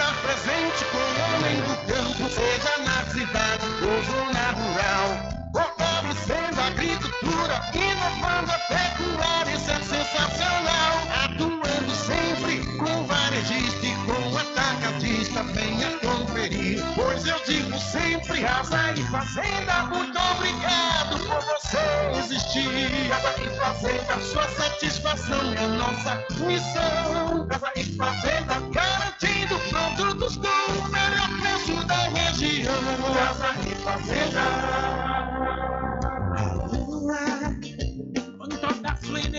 G: Estar presente com o homem do campo, seja na cidade ou zona rural. Fortalecendo a agricultura, inovando a pecuária, isso é sensacional. Atuando sempre com varejista e com atacadista, venha conferir. Pois eu digo sempre, Casa e Fazenda, muito obrigado por você existir. Casa e Fazenda, sua satisfação é nossa missão. Casa e Fazenda, garantindo produtos com o melhor preço da região. Casa e Fazenda.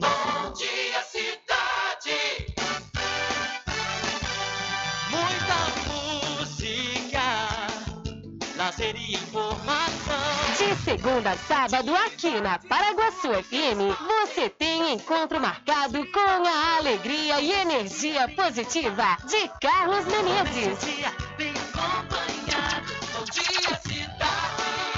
G: Bom dia, cidade. Muita música, lazer e informação.
Q: De segunda a sábado, aqui na Paraguaçu FM, você tem encontro marcado com a alegria e energia positiva de Carlos Menezes.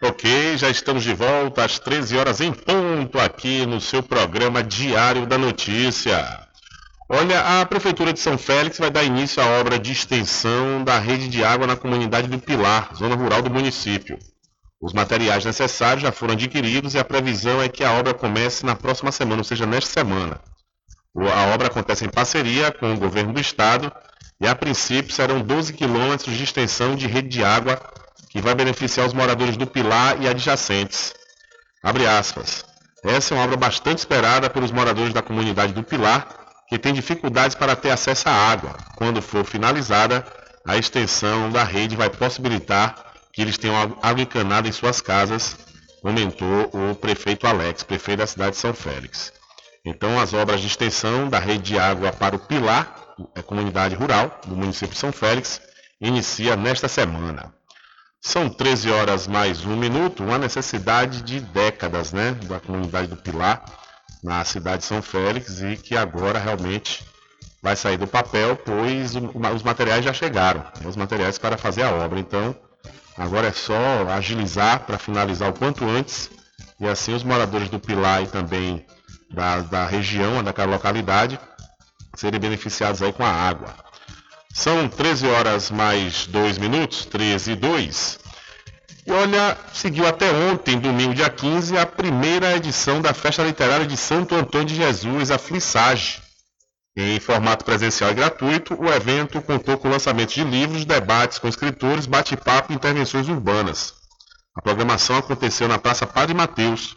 B: Ok, já estamos de volta às 13 horas em ponto aqui no seu programa Diário da Notícia. Olha, a Prefeitura de São Félix vai dar início à obra de extensão da rede de água na comunidade do Pilar, zona rural do município. Os materiais necessários já foram adquiridos e a previsão é que a obra comece na próxima semana, ou seja, nesta semana. A obra acontece em parceria com o governo do estado e, a princípio, serão 12 quilômetros de extensão de rede de água que vai beneficiar os moradores do Pilar e adjacentes. Abre aspas. Essa é uma obra bastante esperada pelos moradores da comunidade do Pilar, que tem dificuldades para ter acesso à água. Quando for finalizada, a extensão da rede vai possibilitar que eles tenham água- encanada em suas casas, comentou o prefeito Alex, prefeito da cidade de São Félix. Então, as obras de extensão da rede de água para o Pilar, a comunidade rural do município de São Félix, inicia nesta semana. São 13 horas mais um minuto, uma necessidade de décadas, né, da comunidade do Pilar, na cidade de São Félix, e que agora realmente vai sair do papel, pois os materiais já chegaram, né, os materiais para fazer a obra. Então, agora é só agilizar para finalizar o quanto antes, e assim os moradores do Pilar e também da, da região, daquela localidade, serem beneficiados aí com a água. São 13 horas mais 2 minutos, 13 e 2. E olha, seguiu até ontem, domingo, dia 15, a primeira edição da Festa Literária de Santo Antônio de Jesus, a Flissage. Em formato presencial e gratuito, o evento contou com lançamentos de livros, debates com escritores, bate-papo e intervenções urbanas. A programação aconteceu na Praça Padre Mateus.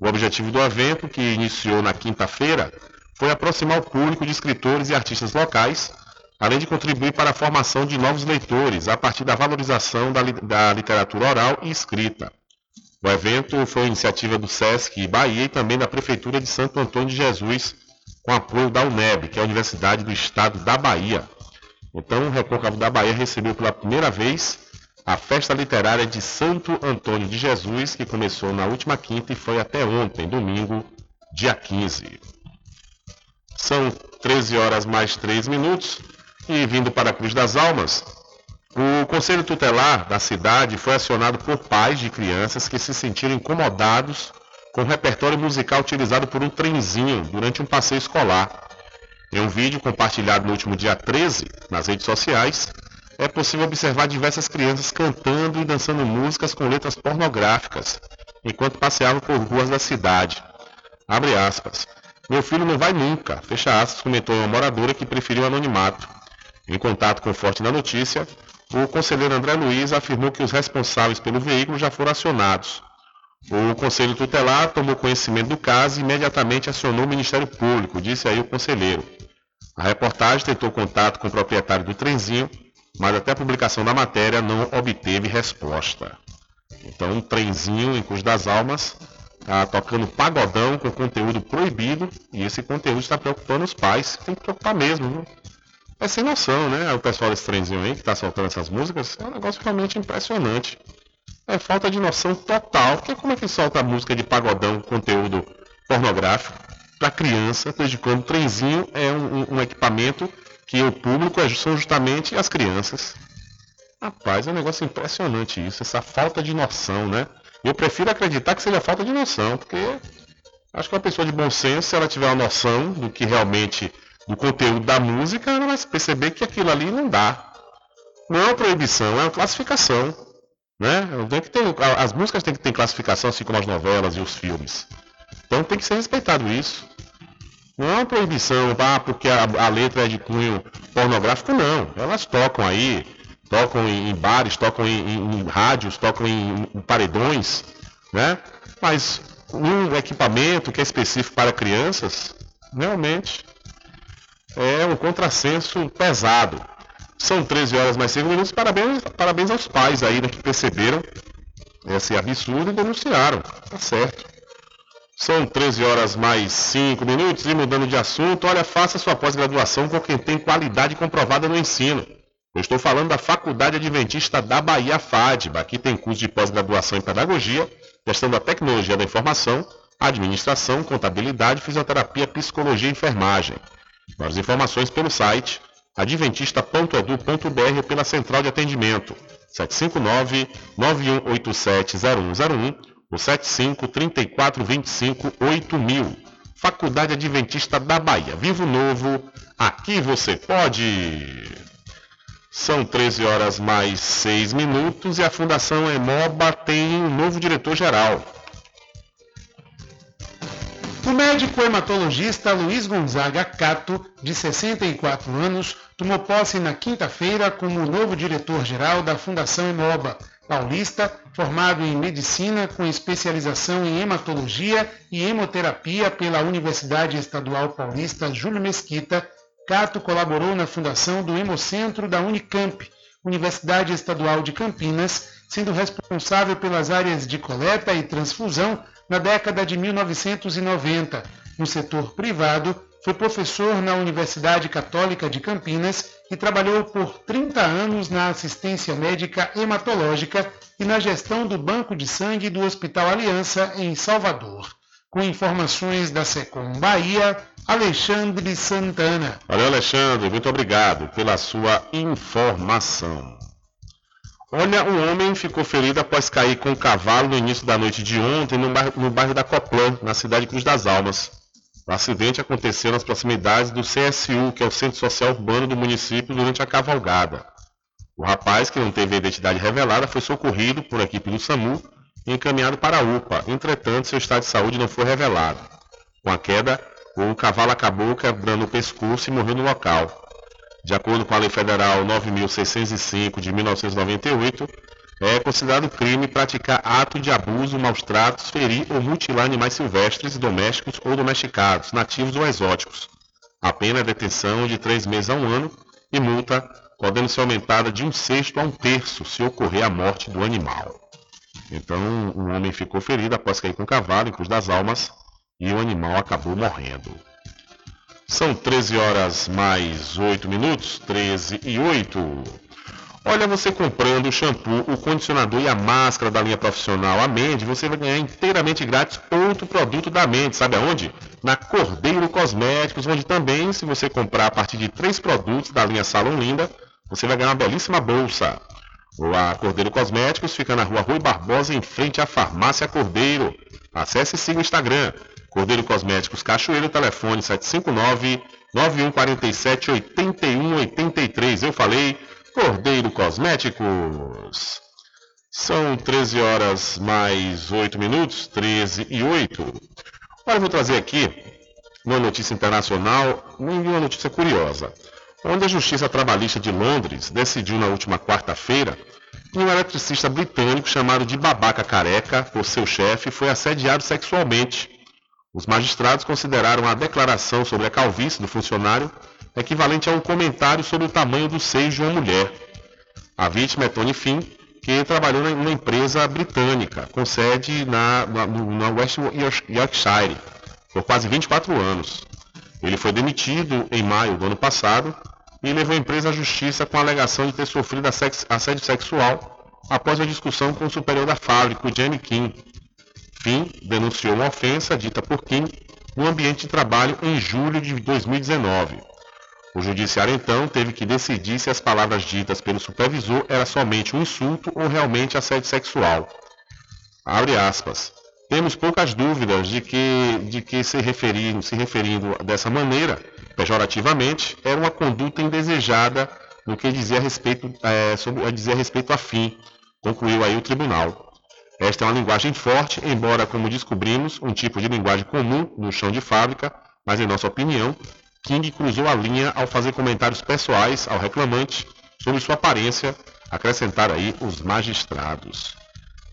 B: O objetivo do evento, que iniciou na quinta-feira, foi aproximar o público de escritores e artistas locais, além de contribuir para a formação de novos leitores a partir da valorização da, da literatura oral e escrita. O evento foi iniciativa do SESC Bahia e também da Prefeitura de Santo Antônio de Jesus, com apoio da UNEB, que é a Universidade do Estado da Bahia. Então, o Recôncavo da Bahia recebeu pela primeira vez a Festa Literária de Santo Antônio de Jesus, que começou na última quinta e foi até ontem, domingo, dia 15. São 13 horas mais 3 minutos. E vindo para a Cruz das Almas, o Conselho Tutelar da cidade foi acionado por pais de crianças que se sentiram incomodados com o repertório musical utilizado por um trenzinho durante um passeio escolar. Em um vídeo compartilhado no último dia 13 nas redes sociais, é possível observar diversas crianças cantando e dançando músicas com letras pornográficas, enquanto passeavam por ruas da cidade. Abre aspas. Meu filho não vai nunca, fecha aspas, comentou uma moradora que preferiu anonimato. Em contato com Forte da Notícia, o conselheiro André Luiz afirmou que os responsáveis pelo veículo já foram acionados. O Conselho Tutelar tomou conhecimento do caso e imediatamente acionou o Ministério Público, disse aí o conselheiro. A reportagem tentou contato com o proprietário do trenzinho, mas até a publicação da matéria não obteve resposta. Então, um trenzinho em Cruz das Almas está tocando pagodão com conteúdo proibido e esse conteúdo está preocupando os pais. Tem que preocupar mesmo, viu? É sem noção, né? O pessoal desse trenzinho aí que está soltando essas músicas é um negócio realmente impressionante. É falta de noção total. Porque como é que solta música de pagodão, conteúdo pornográfico, para criança, desde quando o trenzinho é um, um, equipamento que o público é, são justamente as crianças. Rapaz, é um negócio impressionante isso, essa falta de noção, né? Eu prefiro acreditar que seja falta de noção, porque acho que uma pessoa de bom senso, se ela tiver uma noção do que realmente, do conteúdo da música, ela vai perceber que aquilo ali não dá. Não é uma proibição, é uma classificação. Né? Tem que ter, as músicas têm que ter classificação, assim como as novelas e os filmes. Então tem que ser respeitado isso. Não é uma proibição, ah, porque a, a letra é de cunho pornográfico, não. Elas tocam aí, tocam em, em bares, tocam em, em, em, rádios, tocam em, paredões, né? Mas um equipamento que é específico para crianças, realmente é um contrassenso pesado. São 13 horas mais 5 minutos. Parabéns, parabéns aos pais aí né, que perceberam esse absurdo e denunciaram. Tá certo. São 13 horas mais 5 minutos e mudando de assunto, olha, faça sua pós-graduação com quem tem qualidade comprovada no ensino. Eu estou falando da Faculdade Adventista da Bahia FADBA. Aqui tem curso de pós-graduação em Pedagogia, gestão da tecnologia da informação, administração, contabilidade, fisioterapia, psicologia e enfermagem. Mais informações pelo site adventista.edu.br pela central de atendimento 759 9187 0101 ou 75 34 25 8000. Faculdade Adventista da Bahia. Vivo Novo, aqui você pode! São 13 horas mais 6 minutos e a Fundação Emoba tem um novo diretor-geral.
R: O médico hematologista Luiz Gonzaga Cato, de 64 anos, tomou posse na quinta-feira como novo diretor-geral da Fundação Emoba. Paulista, formado em medicina com especialização em hematologia e hemoterapia pela Universidade Estadual Paulista Júlio Mesquita, Cato colaborou na fundação do Hemocentro da Unicamp, Universidade Estadual de Campinas, sendo responsável pelas áreas de coleta e transfusão na década de 1990. No setor privado, foi professor na Universidade Católica de Campinas e trabalhou por 30 anos na assistência médica hematológica e na gestão do Banco de Sangue do Hospital Aliança, em Salvador. Com informações da Secom Bahia, Alexandre Santana.
B: Valeu, Alexandre. Muito obrigado pela sua informação. Olha, um homem ficou ferido após cair com um cavalo no início da noite de ontem no bairro, no bairro da Coplan, na cidade de Cruz das Almas. O acidente aconteceu nas proximidades do CSU, que é o Centro Social Urbano do município, durante a cavalgada. O rapaz, que não teve a identidade revelada, foi socorrido por equipe do SAMU e encaminhado para a UPA. Entretanto, seu estado de saúde não foi revelado. Com a queda, o cavalo acabou quebrando o pescoço e morreu no local. De acordo com a Lei Federal 9.605 de 1998, é considerado crime praticar ato de abuso, maus tratos, ferir ou mutilar animais silvestres, domésticos ou domesticados, nativos ou exóticos. A pena é detenção de três meses a um ano e multa podendo ser aumentada de um sexto a um terço se ocorrer a morte do animal. Então, um homem ficou ferido após cair com um cavalo em Cruz das Almas e o animal acabou morrendo. São 13 horas mais 8 minutos, 13 e 8. Olha, você comprando o shampoo, o condicionador e a máscara da linha profissional Amende, você vai ganhar inteiramente grátis outro produto da Amende. Sabe aonde? Na Cordeiro Cosméticos, onde também, se você comprar a partir de três produtos da linha Salão Linda, você vai ganhar uma belíssima bolsa. A Cordeiro Cosméticos fica na rua Rui Barbosa, em frente à Farmácia Cordeiro. Acesse e siga o Instagram. Cordeiro Cosméticos Cachoeiro, telefone 759 9147 8183. Eu falei Cordeiro Cosméticos. São 13 horas mais 8 minutos, 13 e 8. Agora eu vou trazer aqui uma notícia internacional e uma notícia curiosa onde a Justiça Trabalhista de Londres decidiu na última quarta-feira e um eletricista britânico chamado de Babaca Careca, por seu chefe, foi assediado sexualmente. Os magistrados consideraram a declaração sobre a calvície do funcionário equivalente a um comentário sobre o tamanho do seio de uma mulher. A vítima é Tony Finn, que trabalhou numa empresa britânica, com sede na, na, na West Yorkshire, por quase 24 anos. Ele foi demitido em maio do ano passado e levou a empresa à justiça com a alegação de ter sofrido assédio sexual após a discussão com o superior da fábrica, o Jamie King. Finn denunciou uma ofensa dita por King no ambiente de trabalho em julho de 2019. O judiciário então teve que decidir se as palavras ditas pelo supervisor era somente um insulto ou realmente assédio sexual. Abre aspas. Temos poucas dúvidas de que, de que se, referindo, se referindo dessa maneira, pejorativamente, era uma conduta indesejada no que dizia a respeito, é, sobre, dizia a respeito a fim, concluiu aí o tribunal. Esta é uma linguagem forte, embora, como descobrimos, um tipo de linguagem comum no chão de fábrica, mas em nossa opinião, King cruzou a linha ao fazer comentários pessoais ao reclamante sobre sua aparência, acrescentar aí os magistrados.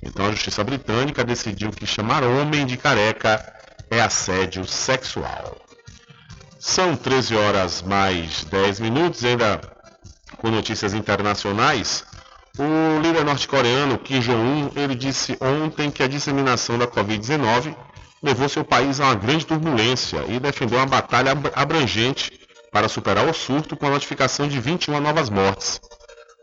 B: Então a justiça britânica decidiu que chamar homem de careca é assédio sexual. São 13 horas mais 10 minutos, ainda com notícias internacionais. O líder norte-coreano Kim Jong-un, ele disse ontem que a disseminação da Covid-19 levou seu país a uma grande turbulência e defendeu uma batalha abrangente para superar o surto com a notificação de 21 novas mortes.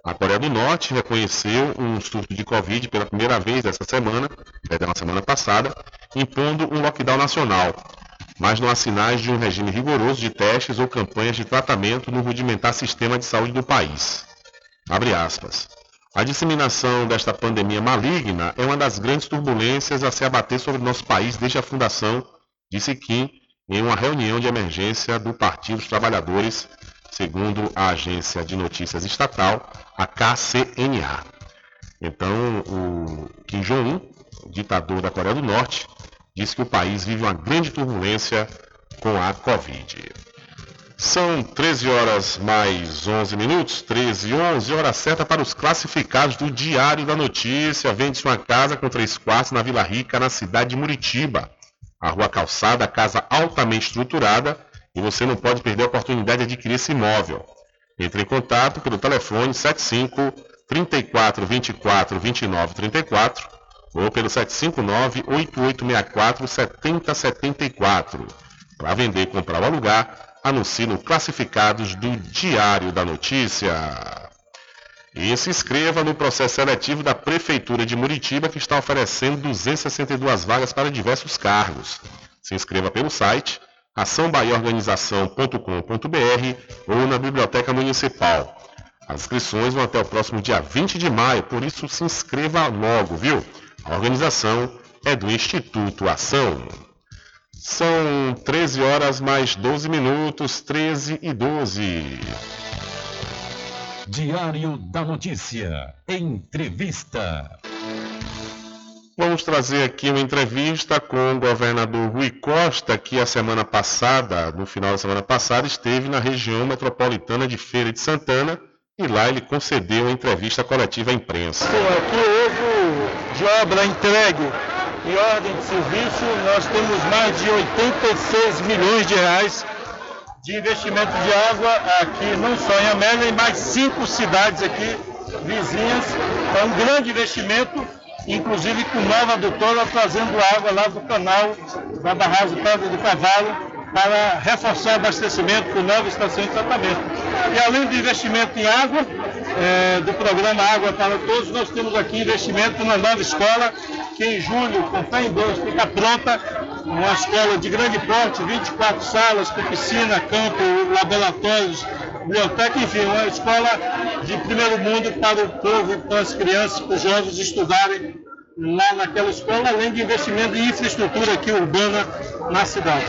B: A Coreia do Norte reconheceu um surto de Covid pela primeira vez essa semana, desde na semana passada, impondo um lockdown nacional, mas não há sinais de um regime rigoroso de testes ou campanhas de tratamento no rudimentar sistema de saúde do país. Abre aspas. A disseminação desta pandemia maligna é uma das grandes turbulências a se abater sobre nosso país desde a fundação, disse Kim em uma reunião de emergência do Partido dos Trabalhadores, segundo a agência de notícias estatal, a KCNA. Então, o Kim Jong-un, ditador da Coreia do Norte, disse que o país vive uma grande turbulência com a Covid. São 13 horas mais 11 minutos, 13 e 11, hora certa para os classificados do Diário da Notícia. Vende-se uma casa com três quartos na Vila Rica, na cidade de Muritiba. A rua calçada, casa altamente estruturada e você não pode perder a oportunidade de adquirir esse imóvel. Entre em contato pelo telefone 75 34 24 29 34 ou pelo 759 8864 7074. Para vender, comprar ou alugar, anuncie no Classificados do Diário da Notícia. E se inscreva no processo seletivo da Prefeitura de Muritiba, que está oferecendo 262 vagas para diversos cargos. Se inscreva pelo site açãobaiaorganização.com.br ou na Biblioteca Municipal. As inscrições vão até o próximo dia 20 de maio, por isso se inscreva logo, viu? A organização é do Instituto Ação. São 13 horas mais 12 minutos, 13 e 12.
C: Diário da Notícia. Entrevista.
B: Vamos trazer aqui uma entrevista com o governador Rui Costa, que a semana passada, no final da semana passada, esteve na região metropolitana de Feira de Santana e lá ele concedeu uma entrevista coletiva à imprensa.
S: Aqui houve de obra entregue em ordem de serviço, nós temos mais de 86 milhões de reais de investimento de água aqui, não só em Amélia, em mais cinco cidades aqui vizinhas. É um grande investimento, inclusive com nova adutora trazendo água lá do canal da barragem Pedra do Cavalo para reforçar o abastecimento com nova estação de tratamento. E além do investimento em água, é, do programa Água para Todos, nós temos aqui investimento na nova escola, que em julho, com fé em Deus, fica pronta, uma escola de grande porte, 24 salas, com piscina, campo, laboratórios, biblioteca, enfim, uma escola de primeiro mundo para o povo, para as crianças, para os jovens estudarem lá naquela escola, além de investimento em infraestrutura aqui urbana na cidade.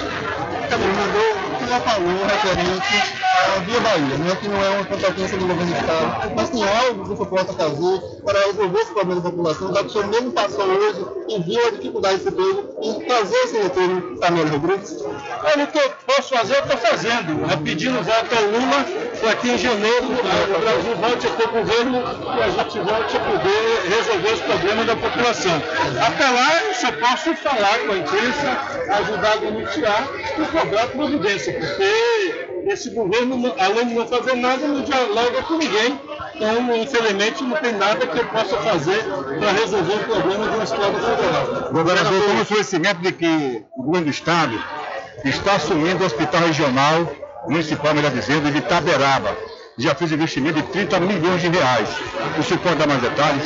L: Também mandou uma falou referente ao
T: Via Bahia, né, que não é uma competência do governo do Estado, mas tem algo que você possa fazer para resolver esse problema da população, já que o senhor mesmo passou hoje e viu a dificuldade que teve em trazer esse retorno para Melo Rodrigues?
S: Olha, o que eu posso fazer, eu estou fazendo. É pedindo voto ao Lula para que em janeiro o Brasil volte a ter governo e a gente volte a poder resolver os problemas da população. Até lá, eu só posso falar com a imprensa, ajudar a denunciar e cobrar providência, porque esse governo, além de não fazer nada, não dialoga com ninguém. Então, infelizmente, não tem nada que eu possa fazer para resolver o problema de uma estrada federal.
L: Governador, temos conhecimento de que o governo do Estado está assumindo o Hospital Regional, Municipal, melhor dizendo, de Itaberaba. Já fez investimento de 30 milhões de reais. O senhor pode dar mais detalhes?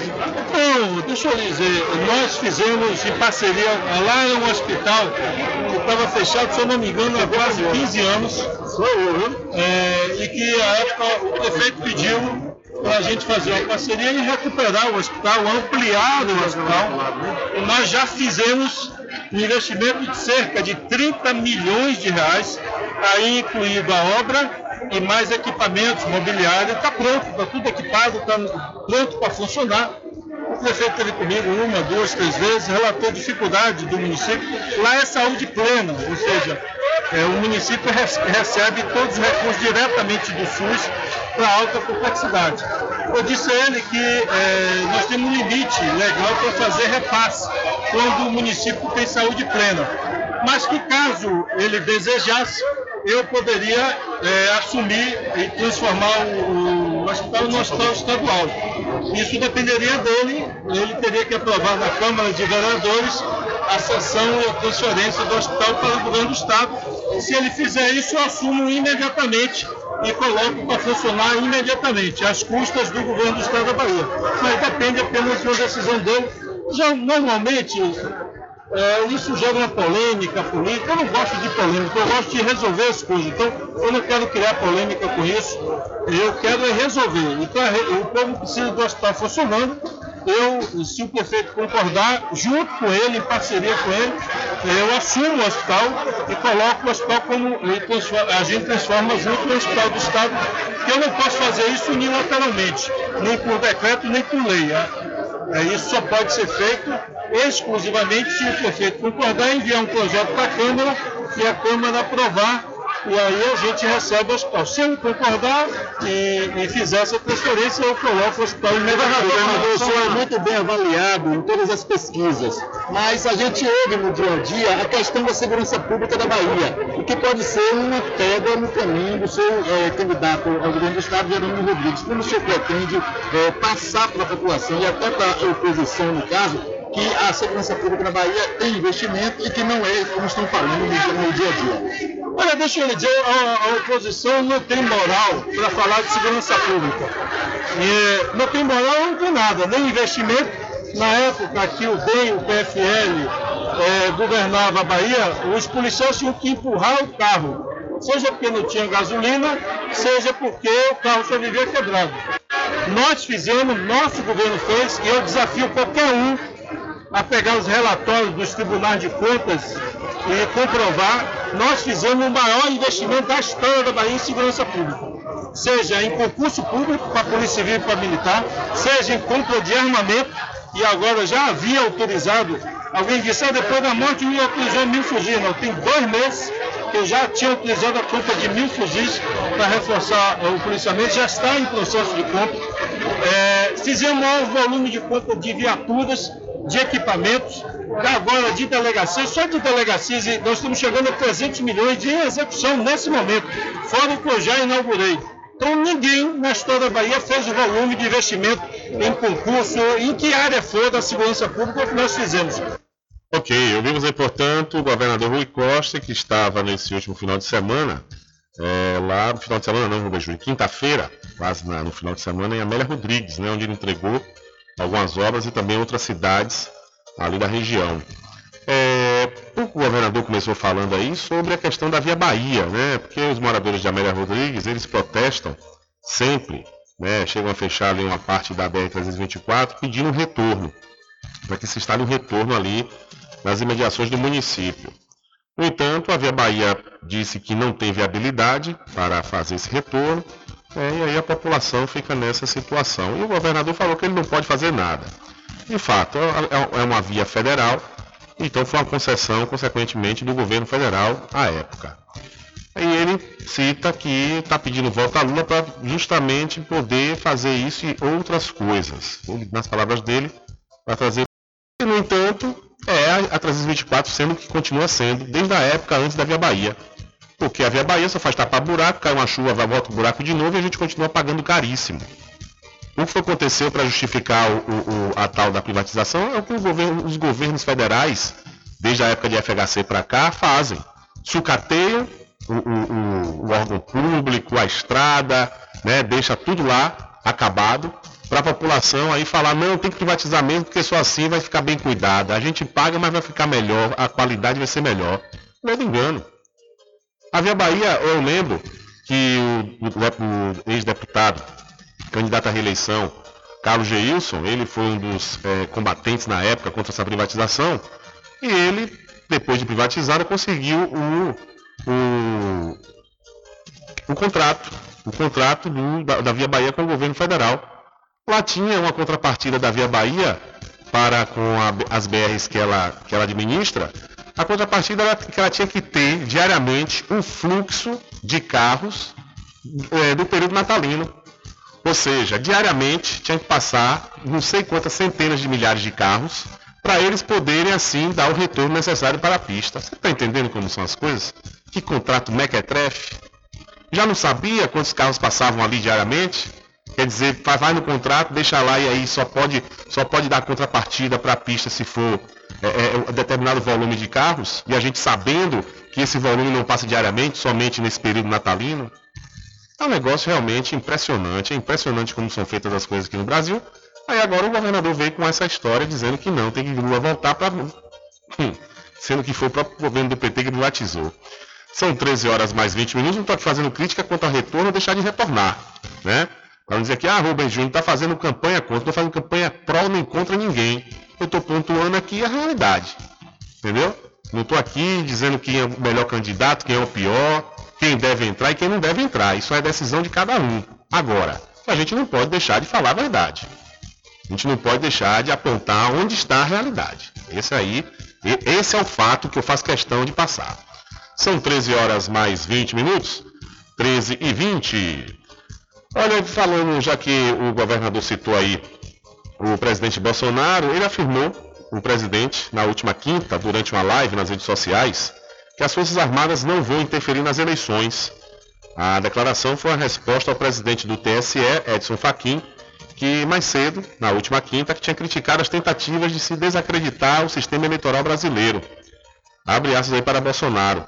S: Não, deixa eu dizer, nós fizemos em parceria, lá é um hospital que estava fechado, se eu não me engano, há quase 15 anos. É, e que a época o prefeito pediu para a gente fazer uma parceria e recuperar o hospital, ampliar o hospital. E nós já fizemos um investimento de cerca de 30 milhões de reais, aí incluído a obra e mais equipamentos, mobiliário, está pronto, está tudo equipado, está pronto para funcionar. O prefeito esteve comigo uma, duas, três vezes, relatou dificuldade do município. Lá é saúde plena, ou seja, é, o município recebe todos os recursos diretamente do SUS para alta complexidade. Eu disse a ele que é, nós temos um limite legal para fazer repasse quando o município tem saúde plena. Mas que caso ele desejasse, eu poderia é, assumir e transformar o, o hospital no hospital estadual. Isso dependeria dele, ele teria que aprovar na Câmara de Vereadores a cessão e a transferência do hospital para o governo do Estado. Se ele fizer isso, eu assumo imediatamente e coloco para funcionar imediatamente, às custas do governo do Estado da Bahia. Mas depende apenas de uma decisão dele. Já normalmente é, isso gera uma polêmica política. Eu não gosto de polêmica, eu gosto de resolver as coisas. Então, eu não quero criar polêmica com isso. Eu quero é resolver. Então, o povo precisa do hospital funcionando. Eu, se o prefeito concordar, junto com ele, em parceria com ele, eu assumo o hospital e coloco o hospital como a gente transforma junto no hospital do Estado, que eu não posso fazer isso unilateralmente, nem por decreto, nem por lei. É, isso só pode ser feito exclusivamente se o prefeito concordar, enviar um projeto para a Câmara e a Câmara aprovar e aí a gente recebe o hospital. Se ele concordar e, e fizer essa transferência, eu coloco o hospital imediatamente.
L: O senhor é muito bem avaliado em todas as pesquisas, mas a gente ouve no dia a dia a questão da segurança pública da Bahia, o que pode ser uma pedra no caminho do seu é, candidato ao governo do Estado, Jerônimo Rodrigues. Como o senhor pretende é, passar para a população e até para a oposição, no caso, que a segurança pública na Bahia tem investimento e que não é como estão falando no dia a dia.
S: Olha, deixa eu lhe dizer, a, a oposição não tem moral para falar de segurança pública. E não tem moral, não tem nada, nem investimento. Na época que o DEM, o PFL, é, governava a Bahia, os policiais tinham que empurrar o carro, seja porque não tinha gasolina, seja porque o carro só vivia quebrado. Nós fizemos, nosso governo fez, e eu desafio qualquer um a pegar os relatórios dos tribunais de contas e comprovar, nós fizemos o maior investimento da história da Bahia em segurança pública. Seja em concurso público para a Polícia Civil e para Militar, seja em compra de armamento, e agora já havia autorizado, alguém disse, ah, depois da morte me autorizou mil fuzis. Não, tem dois meses que já tinha utilizado a compra de mil fuzis para reforçar o policiamento, já está em processo de compra. É, fizemos maior volume de compra de viaturas, de equipamentos, agora de delegacias, só de delegacias, nós estamos chegando a 300 milhões de execução nesse momento, fora o que eu já inaugurei. Então ninguém na história da Bahia fez o volume de investimento em concurso, em que área for da segurança pública que nós fizemos.
B: Ok, ouvimos aí, portanto, o governador Rui Costa, que estava nesse último final de semana, é, lá no final de semana, não, Rubem Júnior, quinta-feira, quase no final de semana, em Amélia Rodrigues, né, onde ele entregou algumas obras e também outras cidades ali da região. É, o governador começou falando aí sobre a questão da Via Bahia, né? Porque os moradores de Amélia Rodrigues, eles protestam sempre, né? Chegam a fechar ali uma parte da BR-324 pedindo um retorno, para que se instale um retorno ali nas imediações do município. No entanto, a Via Bahia disse que não tem viabilidade para fazer esse retorno, é, e aí a população fica nessa situação. E o governador falou que ele não pode fazer nada. De fato, é, é uma via federal, então foi uma concessão, consequentemente, do governo federal à época. E ele cita que está pedindo volta a Lula para justamente poder fazer isso e outras coisas. Nas palavras dele, para trazer. E, no entanto, é a 324 sendo que continua sendo desde a época antes da Via Bahia. Porque a Via Bahia só faz tapar buraco, cai uma chuva, vai volta o buraco de novo e a gente continua pagando caríssimo. O que aconteceu para justificar o, o, a tal da privatização é o que governo, os governos federais, desde a época de FHC para cá, fazem. Sucateiam o, o, o, órgão público, a estrada, né, deixa tudo lá acabado, para a população aí falar, não, tem que privatizar mesmo, porque só assim vai ficar bem cuidada. A gente paga, mas vai ficar melhor, a qualidade vai ser melhor. Não engano. A Via Bahia, eu lembro que o, o, o ex-deputado, candidato à reeleição, Carlos Geilson, ele foi um dos é, combatentes na época contra essa privatização, e ele, depois de privatizada, conseguiu o, o, o contrato, o contrato do, da, da Via Bahia com o governo federal. Lá tinha uma contrapartida da Via Bahia para com a, as BRs que ela, que ela administra, a contrapartida era que ela tinha que ter diariamente um fluxo de carros é, do período natalino. Ou seja, diariamente tinha que passar não sei quantas centenas de milhares de carros para eles poderem assim dar o retorno necessário para a pista. Você está entendendo como são as coisas? Que contrato mequetrefe? Já não sabia quantos carros passavam ali diariamente? Quer dizer, vai no contrato, deixa lá e aí só pode, só pode dar contrapartida para a pista se for é, é, determinado volume de carros, e a gente sabendo que esse volume não passa diariamente, somente nesse período natalino. É um negócio realmente impressionante, é impressionante como são feitas as coisas aqui no Brasil. Aí agora o governador veio com essa história dizendo que não, tem que Lula voltar para. Hum, sendo que foi o próprio governo do PT que privatizou. São 13 horas mais 20 minutos, não estou aqui fazendo crítica quanto ao retorno ou deixar de retornar. Né? Para dizer que ah, Rubem Júnior está fazendo campanha contra, não estou fazendo campanha pró nem contra ninguém eu estou pontuando aqui a realidade. Entendeu? Não estou aqui dizendo quem é o melhor candidato, quem é o pior, quem deve entrar e quem não deve entrar. Isso é decisão de cada um. Agora, a gente não pode deixar de falar a verdade. A gente não pode deixar de apontar onde está a realidade. Esse aí, esse é o fato que eu faço questão de passar. São 13 horas mais 20 minutos. 13 e 20. Olha, falando, já que o governador citou aí o presidente Bolsonaro, ele afirmou, o presidente, na última quinta, durante uma live nas redes sociais, que as Forças Armadas não vão interferir nas eleições. A declaração foi a resposta ao presidente do TSE, Edson Fachin, que mais cedo, na última quinta, que tinha criticado as tentativas de se desacreditar o sistema eleitoral brasileiro. Abre aspas aí para Bolsonaro.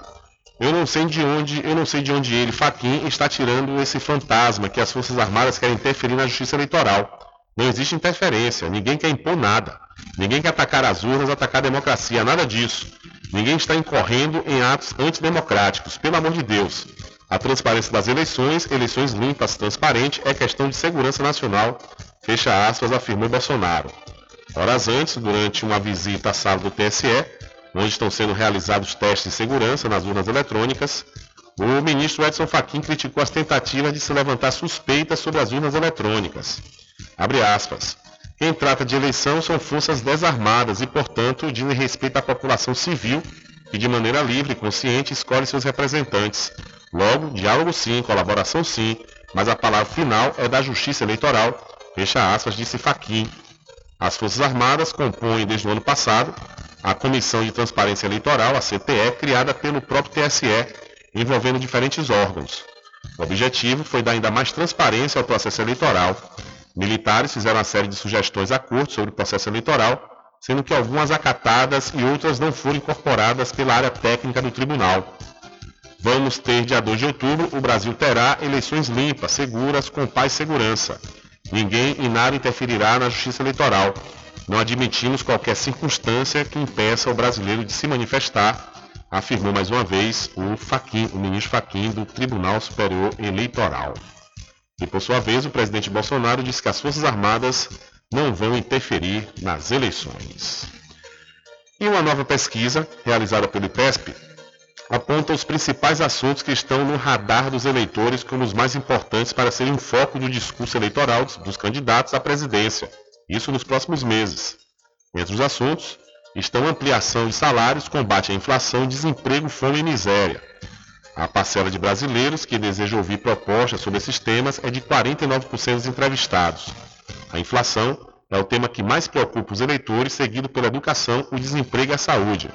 B: Eu não sei de onde, eu não sei de onde ele, Fachin, está tirando esse fantasma que as Forças Armadas querem interferir na justiça eleitoral. Não existe interferência, ninguém quer impor nada. Ninguém quer atacar as urnas, atacar a democracia, nada disso. Ninguém está incorrendo em atos antidemocráticos, pelo amor de Deus. A transparência das eleições, eleições limpas, transparentes, é questão de segurança nacional, fecha aspas, afirmou Bolsonaro. Horas antes, durante uma visita à sala do TSE, onde estão sendo realizados testes de segurança nas urnas eletrônicas, o ministro Edson Fachin criticou as tentativas de se levantar suspeitas sobre as urnas eletrônicas. Abre aspas. Quem trata de eleição são forças desarmadas e, portanto, dizem respeito à população civil que, de maneira livre e consciente, escolhe seus representantes. Logo, diálogo sim, colaboração sim, mas a palavra final é da Justiça Eleitoral, fecha aspas, disse Faquim. As Forças Armadas compõem, desde o ano passado, a Comissão de Transparência Eleitoral, a CTE, criada pelo próprio TSE, envolvendo diferentes órgãos. O objetivo foi dar ainda mais transparência ao processo eleitoral, Militares fizeram uma série de sugestões à corte sobre o processo eleitoral, sendo que algumas acatadas e outras não foram incorporadas pela área técnica do tribunal. Vamos ter, dia 2 de outubro, o Brasil terá eleições limpas, seguras, com paz e segurança. Ninguém e nada interferirá na justiça eleitoral. Não admitimos qualquer circunstância que impeça o brasileiro de se manifestar, afirmou mais uma vez o, o ministro Faquim do Tribunal Superior Eleitoral. E por sua vez, o presidente Bolsonaro disse que as Forças Armadas não vão interferir nas eleições. E uma nova pesquisa realizada pelo IPESP aponta os principais assuntos que estão no radar dos eleitores como os mais importantes para serem foco do discurso eleitoral dos candidatos à presidência, isso nos próximos meses. Entre os assuntos estão ampliação de salários, combate à inflação, desemprego, fome e miséria. A parcela de brasileiros que deseja ouvir propostas sobre esses temas é de 49% dos entrevistados. A inflação é o tema que mais preocupa os eleitores, seguido pela educação, o desemprego e a saúde.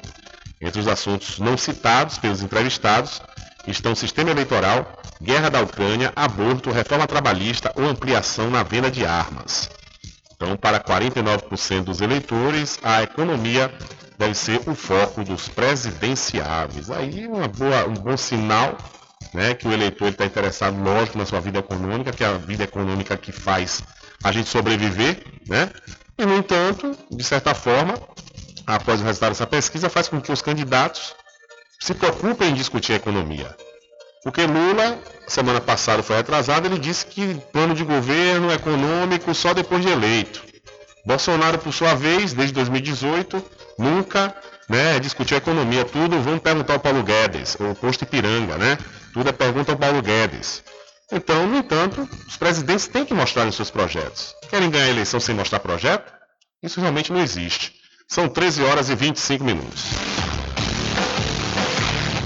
B: Entre os assuntos não citados pelos entrevistados estão sistema eleitoral, guerra da Ucrânia, aborto, reforma trabalhista ou ampliação na venda de armas. Então, para 49% dos eleitores, a economia deve ser o foco dos presidenciáveis. Aí uma boa, um bom sinal né, que o eleitor está interessado, lógico, na sua vida econômica, que é a vida econômica que faz a gente sobreviver, né? E, no entanto, de certa forma, após o resultado dessa pesquisa, faz com que os candidatos se preocupem em discutir a economia. Porque Lula, semana passada foi atrasado, ele disse que plano de governo econômico só depois de eleito. Bolsonaro, por sua vez, desde 2018, nunca né, discutiu a economia. Tudo, vamos perguntar ao Paulo Guedes, o posto Ipiranga, né? Tudo é pergunta ao Paulo Guedes. Então, no entanto, os presidentes têm que mostrar os seus projetos. Querem ganhar a eleição sem mostrar projeto? Isso realmente não existe. São 13 horas e 25 minutos.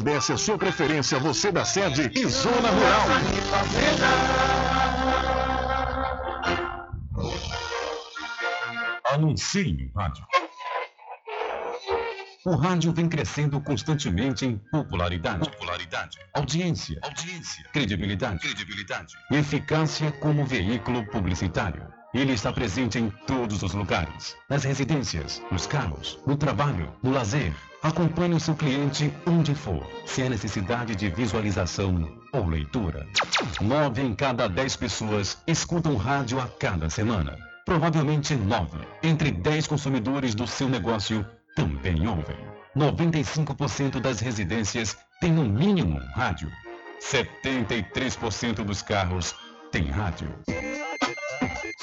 O: agradece a sua preferência, você da sede e zona rural.
C: Anuncie no rádio. O rádio vem crescendo constantemente em popularidade, popularidade, audiência, audiência, credibilidade, credibilidade, eficácia como veículo publicitário. Ele está presente em todos os lugares, nas residências, nos carros, no trabalho, no lazer. Acompanhe o seu cliente onde for, se há necessidade de visualização ou leitura. Nove em cada dez pessoas escutam rádio a cada semana. Provavelmente nove entre dez consumidores do seu negócio também ouvem. 95% das residências têm no mínimo rádio. 73% dos carros têm rádio.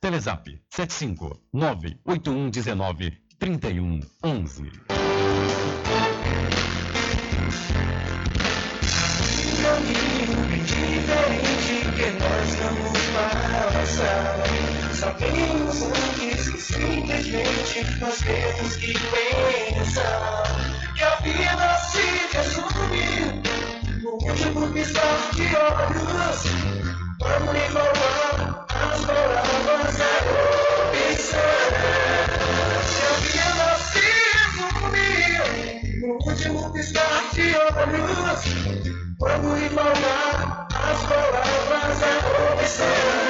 C: Telezap 75 98119 3111.
G: caminho diferente que nós vamos passar. Sabemos antes que simplesmente nós temos que pensar que a vida se resume no último piscar de olhos. Vamos as último piscar de olhos. Vamos igualar as palavras a opção.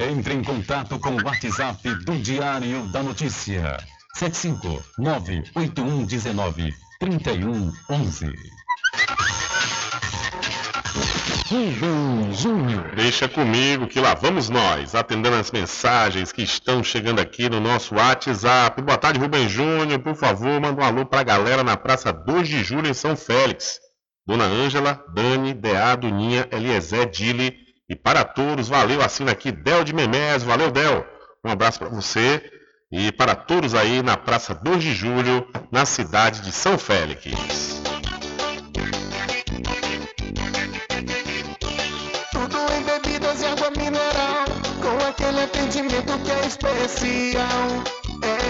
C: Entre em contato com o WhatsApp do Diário da Notícia. 759-8119-3111.
B: Júnior. Deixa comigo que lá vamos nós, atendendo as mensagens que estão chegando aqui no nosso WhatsApp. Boa tarde, Rubem Júnior. Por favor, manda um alô pra galera na Praça 2 de Julho, em São Félix. Dona Ângela, Dani, Deado, Ninha, Eliezer, Dili e para todos. Valeu, assina aqui Del de Memés. Valeu, Del. Um abraço para você e para todos aí na Praça 2 de Julho, na cidade de São Félix.
G: Tudo em bebidas e água mineral, com aquele atendimento que é especial.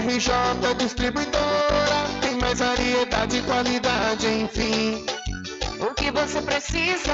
G: RJ Distribuidora, tem mais variedade e qualidade, enfim.
Q: O que você precisa?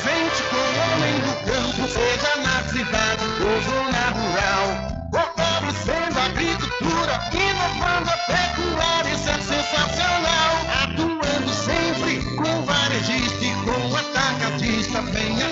G: com o homem do campo, seja na cidade ou zona rural. Fortalecendo a agricultura, inovando a pecuária, isso é sensacional. Atuando sempre com varejista e com atacadista, venha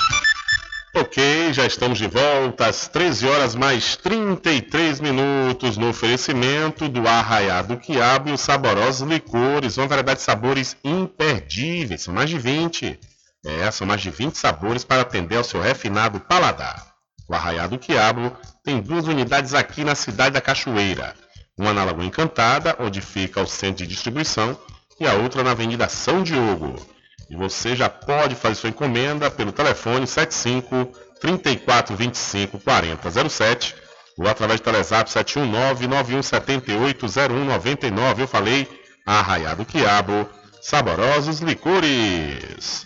B: Ok, já estamos de volta às 13 horas mais 33 minutos no oferecimento do Arraiado Quiabo e os saborosos licores, uma variedade de sabores imperdíveis, são mais de 20. É, são mais de 20 sabores para atender ao seu refinado paladar. O Arraiado Quiabo tem duas unidades aqui na cidade da Cachoeira. Uma na Lagoa Encantada, onde fica o centro de distribuição, e a outra na Avenida São Diogo. E você já pode fazer sua encomenda pelo telefone 75 3425 4007 ou através do Telezap 719-9178-0199. Eu falei Arraiado Quiabo, saborosos licores.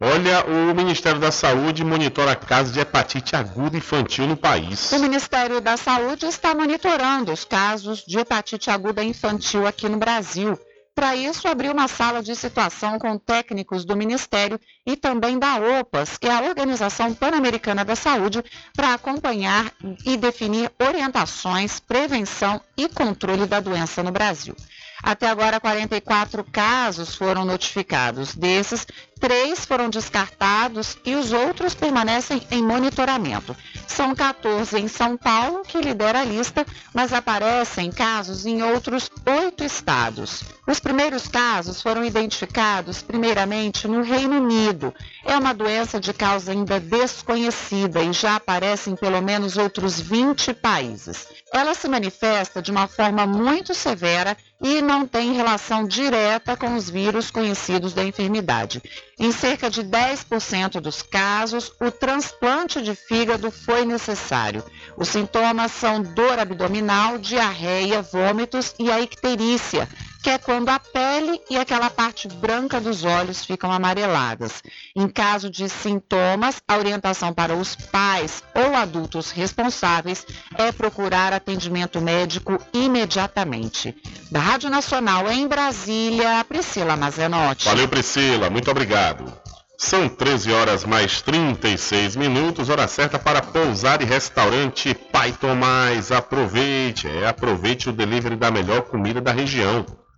B: Olha, o Ministério da Saúde monitora casos de hepatite aguda infantil no país.
U: O Ministério da Saúde está monitorando os casos de hepatite aguda infantil aqui no Brasil. Para isso, abriu uma sala de situação com técnicos do Ministério e também da OPAS, que é a Organização Pan-Americana da Saúde, para acompanhar e definir orientações, prevenção e controle da doença no Brasil. Até agora, 44 casos foram notificados. Desses, três foram descartados e os outros permanecem em monitoramento. São 14 em São Paulo, que lidera a lista, mas aparecem casos em outros oito estados. Os primeiros casos foram identificados primeiramente no Reino Unido. É uma doença de causa ainda desconhecida e já aparece em pelo menos outros 20 países. Ela se manifesta de uma forma muito severa e não tem relação direta com os vírus conhecidos da enfermidade. Em cerca de 10% dos casos, o transplante de fígado foi necessário. Os sintomas são dor abdominal, diarreia, vômitos e a icterícia, que é quando a pele e aquela parte branca dos olhos ficam amareladas. Em caso de sintomas, a orientação para os pais ou adultos responsáveis é procurar atendimento médico imediatamente. Da Rádio Nacional em Brasília, Priscila Mazenotti.
B: Valeu, Priscila, muito obrigado. São 13 horas mais 36 minutos, hora certa para pousar e restaurante Pai Tomás. Aproveite, é, aproveite o delivery da melhor comida da região.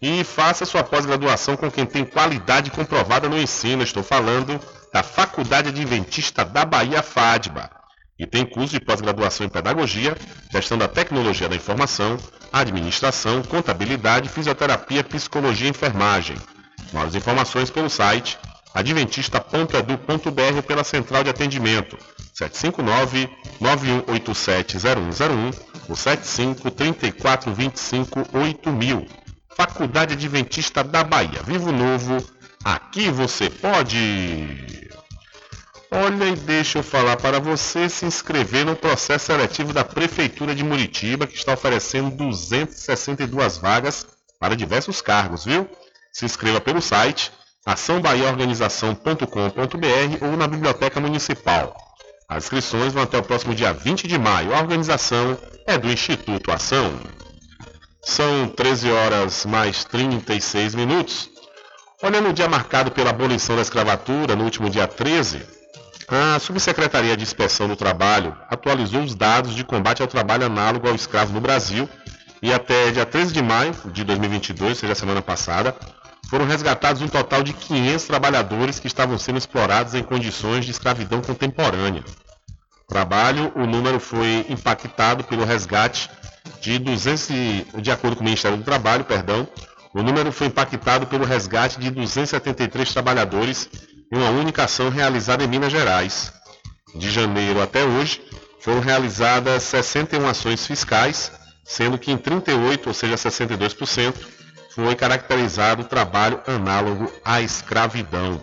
B: e faça sua pós-graduação com quem tem qualidade comprovada no ensino. Estou falando da Faculdade Adventista da Bahia FADBA. E tem curso de pós-graduação em Pedagogia, Gestão da Tecnologia da Informação, Administração, Contabilidade, Fisioterapia, Psicologia e Enfermagem. Maiores informações pelo site adventista.edu.br pela central de atendimento 759-9187-0101 ou 75 34 25 8000. Faculdade Adventista da Bahia. Vivo Novo, aqui você pode. Olha e deixa eu falar para você se inscrever no processo seletivo da Prefeitura de Muritiba, que está oferecendo 262 vagas para diversos cargos, viu? Se inscreva pelo site açãobahiaorganização.com.br ou na Biblioteca Municipal. As inscrições vão até o próximo dia 20 de maio. A organização é do Instituto Ação. São 13 horas mais 36 minutos. Olha, no dia marcado pela abolição da escravatura, no último dia 13, a Subsecretaria de Inspeção do Trabalho atualizou os dados de combate ao trabalho análogo ao escravo no Brasil e até dia 13 de maio de 2022, seja a semana passada, foram resgatados um total de 500 trabalhadores que estavam sendo explorados em condições de escravidão contemporânea. Trabalho, o número foi impactado pelo resgate de 200, de acordo com o Ministério do Trabalho, perdão, o número foi impactado pelo resgate de 273 trabalhadores em uma única ação realizada em Minas Gerais. De janeiro até hoje, foram realizadas 61 ações fiscais, sendo que em 38, ou seja, 62%, foi caracterizado o trabalho análogo à escravidão.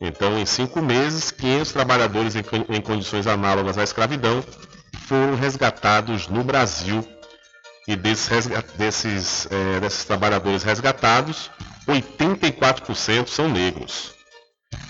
B: Então, em cinco meses, 500 trabalhadores em, em condições análogas à escravidão foram resgatados no Brasil e desses, desses, é, desses trabalhadores resgatados, 84% são negros.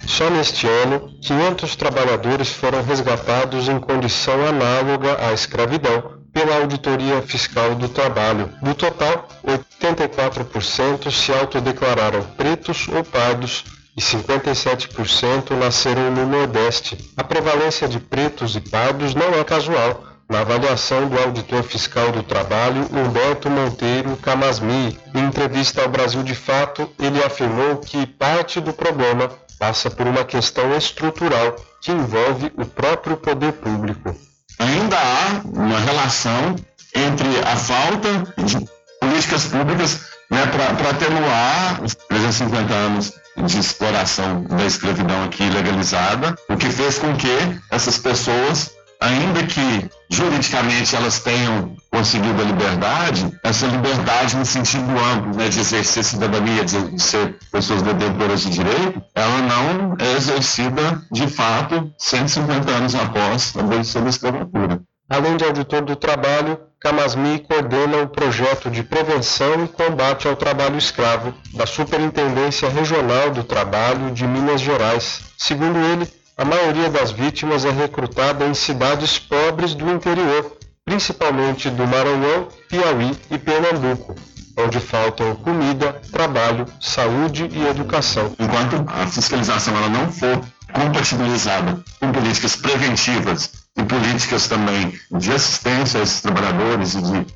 V: Só neste ano, 500 trabalhadores foram resgatados em condição análoga à escravidão pela Auditoria Fiscal do Trabalho. Do total, 84% se autodeclararam pretos ou pardos e 57% nasceram no Nordeste. A prevalência de pretos e pardos não é casual na avaliação do auditor fiscal do trabalho, Humberto Monteiro Camasmi, em entrevista ao Brasil de Fato, ele afirmou que parte do problema passa por uma questão estrutural que envolve o próprio poder público.
J: Ainda há uma relação entre a falta de políticas públicas né, para atenuar os 350 anos de exploração da escravidão aqui legalizada, o que fez com que essas pessoas, ainda que juridicamente elas tenham conseguido a liberdade, essa liberdade no sentido amplo, né, de exercer cidadania, de ser pessoas detentoras de direito, ela não é exercida de fato 150 anos após a abolição da escravatura.
V: Além de auditor do trabalho, Camasmi coordena o projeto de prevenção e combate ao trabalho escravo da Superintendência Regional do Trabalho de Minas Gerais. Segundo ele, a maioria das vítimas é recrutada em cidades pobres do interior, principalmente do Maranhão, Piauí e Pernambuco, onde faltam comida, trabalho, saúde e educação.
J: Enquanto a fiscalização ela não for compatibilizada com políticas preventivas e políticas também de assistência a esses trabalhadores e de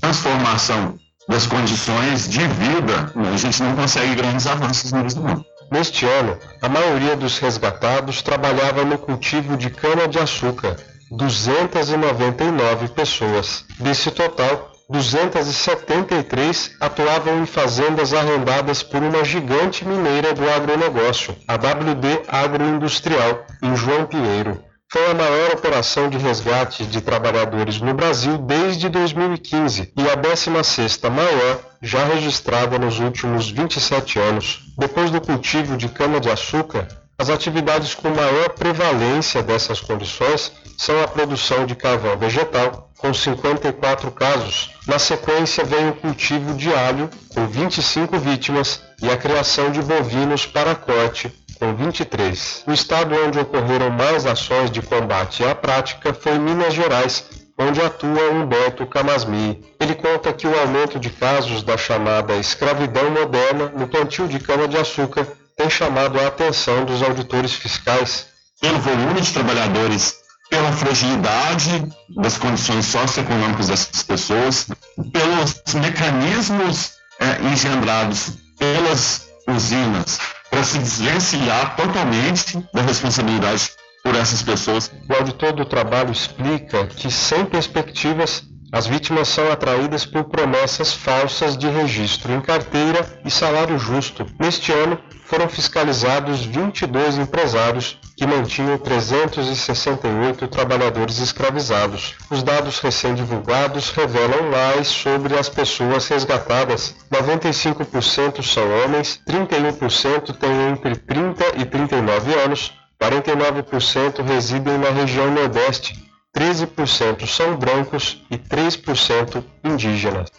J: transformação das condições de vida, né, a gente não consegue grandes avanços nisso não.
V: Neste ano, a maioria dos resgatados trabalhava no cultivo de cana-de-açúcar, 299 pessoas. Desse total, 273 atuavam em fazendas arrendadas por uma gigante mineira do agronegócio, a WD Agroindustrial, em João Pinheiro. Foi a maior operação de resgate de trabalhadores no Brasil desde 2015 e a 16ª maior já registrada nos últimos 27 anos. Depois do cultivo de cana-de-açúcar, as atividades com maior prevalência dessas condições são a produção de carvão vegetal, com 54 casos. Na sequência vem o cultivo de alho, com 25 vítimas, e a criação de bovinos para corte, com 23. O estado onde ocorreram mais ações de combate à prática foi Minas Gerais, onde atua Humberto Camasmi. Ele conta que o aumento de casos da chamada escravidão moderna no plantio de cana-de-açúcar tem chamado a atenção dos auditores fiscais.
J: Pelo volume de trabalhadores, pela fragilidade das condições socioeconômicas dessas pessoas, pelos mecanismos é, engendrados pelas usinas para se desvencilhar totalmente da responsabilidade por essas pessoas.
V: O auditor do trabalho explica que, sem perspectivas, as vítimas são atraídas por promessas falsas de registro em carteira e salário justo. Neste ano, foram fiscalizados 22 empresários que mantinham 368 trabalhadores escravizados. Os dados recém-divulgados revelam mais sobre as pessoas resgatadas. 95% são homens, 31% têm entre 30 e 39 anos, 49% residem na região Nordeste, 13% são brancos e 3% indígenas.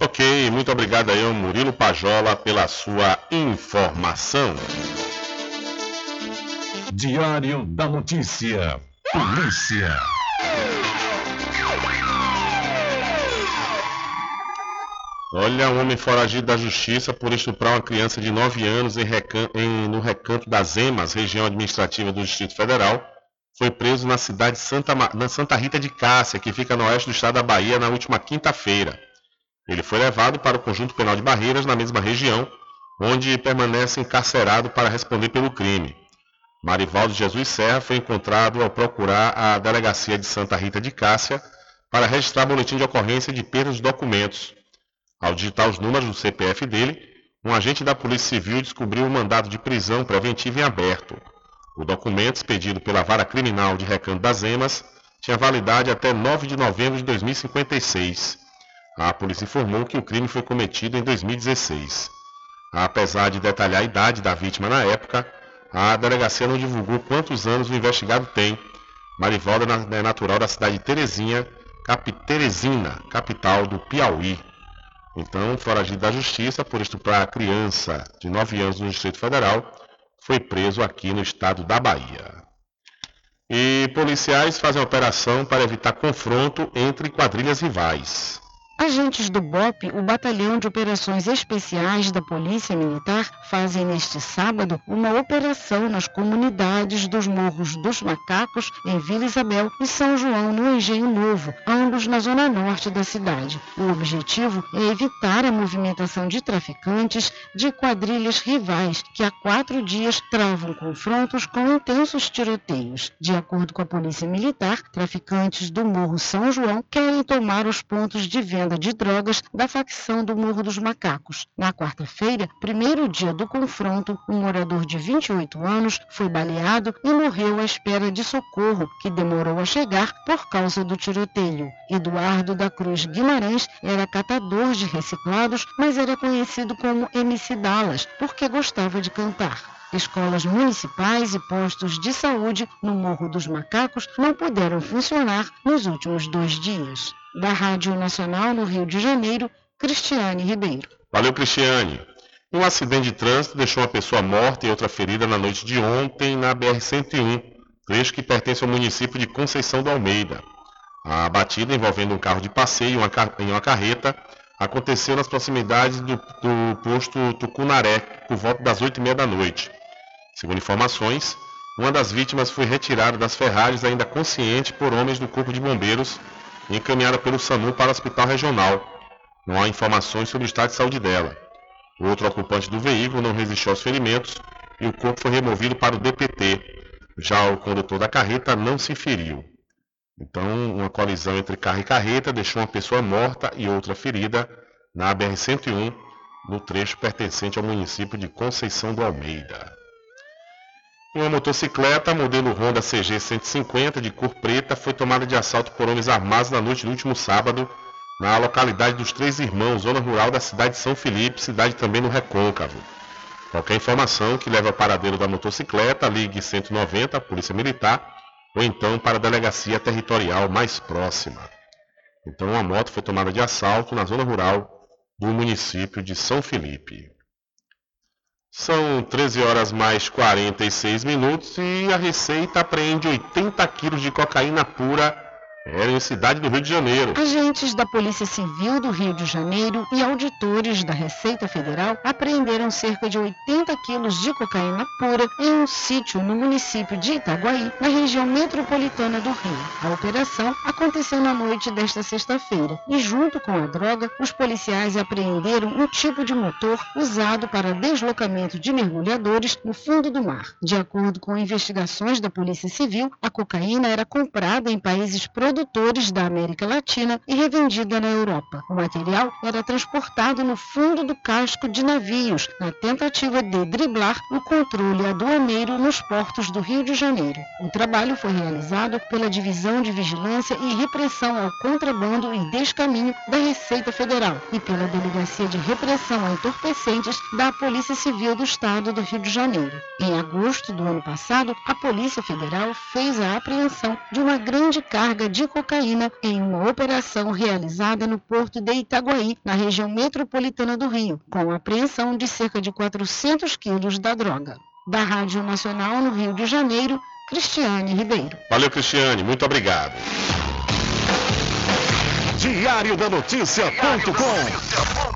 B: Ok, muito obrigado aí ao Murilo Pajola pela sua informação.
C: Diário da Notícia. Polícia.
B: Olha, um homem foragido da justiça por estuprar uma criança de 9 anos em recan em, no recanto das Emas, região administrativa do Distrito Federal, foi preso na cidade de Santa, na Santa Rita de Cássia, que fica no oeste do estado da Bahia, na última quinta-feira. Ele foi levado para o conjunto penal de Barreiras, na mesma região, onde permanece encarcerado para responder pelo crime. Marivaldo Jesus Serra foi encontrado ao procurar a delegacia de Santa Rita de Cássia para registrar boletim de ocorrência de perda de documentos. Ao digitar os números do CPF dele, um agente da Polícia Civil descobriu um mandado de prisão preventiva em aberto. O documento, expedido pela Vara Criminal de Recanto das Emas, tinha validade até 9 de novembro de 2056. A polícia informou que o crime foi cometido em 2016. Apesar de detalhar a idade da vítima na época, a delegacia não divulgou quantos anos o investigado tem. Marivalda é natural da cidade de Terezinha, Cap Teresina, capital do Piauí. Então, foragido da justiça por estuprar a criança de 9 anos no Distrito Federal, foi preso aqui no estado da Bahia. E policiais fazem operação para evitar confronto entre quadrilhas rivais.
W: Agentes do BOP, o Batalhão de Operações Especiais da Polícia Militar, fazem neste sábado uma operação nas comunidades dos Morros dos Macacos, em Vila Isabel, e São João, no Engenho Novo, ambos na zona norte da cidade. O objetivo é evitar a movimentação de traficantes de quadrilhas rivais que há quatro dias travam confrontos com intensos tiroteios. De acordo com a Polícia Militar, traficantes do Morro São João querem tomar os pontos de venda de drogas da facção do Morro dos Macacos. Na quarta-feira, primeiro dia do confronto, um morador de 28 anos foi baleado e morreu à espera de socorro, que demorou a chegar por causa do tiroteio. Eduardo da Cruz Guimarães era catador de reciclados, mas era conhecido como MC Dallas, porque gostava de cantar. Escolas municipais e postos de saúde no Morro dos Macacos não puderam funcionar nos últimos dois dias. Da Rádio Nacional no Rio de Janeiro, Cristiane Ribeiro.
B: Valeu, Cristiane. Um acidente de trânsito deixou uma pessoa morta e outra ferida na noite de ontem na BR-101, trecho que pertence ao município de Conceição do Almeida. A batida envolvendo um carro de passeio e uma carreta aconteceu nas proximidades do, do posto Tucunaré, por volta das oito e meia da noite. Segundo informações, uma das vítimas foi retirada das ferragens ainda consciente por homens do Corpo de Bombeiros e encaminhada pelo SAMU para o hospital regional. Não há informações sobre o estado de saúde dela. O outro ocupante do veículo não resistiu aos ferimentos e o corpo foi removido para o DPT. Já o condutor da carreta não se feriu. Então, uma colisão entre carro e carreta deixou uma pessoa morta e outra ferida na BR-101, no trecho pertencente ao município de Conceição do Almeida. Uma motocicleta modelo Honda CG 150 de cor preta foi tomada de assalto por homens armados na noite do último sábado na localidade dos Três Irmãos, zona rural da cidade de São Felipe, cidade também no Recôncavo. Qualquer informação que leve ao paradeiro da motocicleta, ligue 190, Polícia Militar, ou então para a delegacia territorial mais próxima. Então, uma moto foi tomada de assalto na zona rural do município de São Felipe. São 13 horas mais 46 minutos e a Receita apreende 80 quilos de cocaína pura era em cidade do Rio de Janeiro.
W: Agentes da Polícia Civil do Rio de Janeiro e auditores da Receita Federal apreenderam cerca de 80 quilos de cocaína pura em um sítio no município de Itaguaí, na região metropolitana do Rio. A operação aconteceu na noite desta sexta-feira e, junto com a droga, os policiais apreenderam um tipo de motor usado para deslocamento de mergulhadores no fundo do mar. De acordo com investigações da Polícia Civil, a cocaína era comprada em países produtores da América Latina e revendida na Europa. O material era transportado no fundo do casco de navios, na tentativa de driblar o controle aduaneiro nos portos do Rio de Janeiro. O trabalho foi realizado pela Divisão de Vigilância e Repressão ao Contrabando e Descaminho da Receita Federal e pela Delegacia de Repressão a Entorpecentes da Polícia Civil do Estado do Rio de Janeiro. Em agosto do ano passado, a Polícia Federal fez a apreensão de uma grande carga de cocaína em uma operação realizada no porto de Itaguaí, na região metropolitana do Rio, com apreensão de cerca de 400 quilos da droga. Da Rádio Nacional no Rio de Janeiro, Cristiane Ribeiro.
B: Valeu, Cristiane. Muito obrigado.
O: Diário da Notícia.com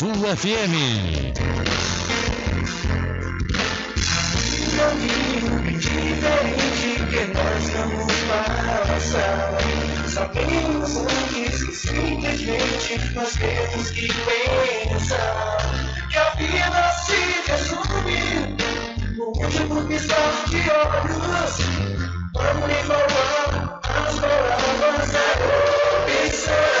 X: FM.
G: caminho diferente que nós vamos passar. Sabemos antes que simplesmente nós temos que pensar que a vida se resume no último piscar de olhos. Vamos lhe falar as palavras da opção.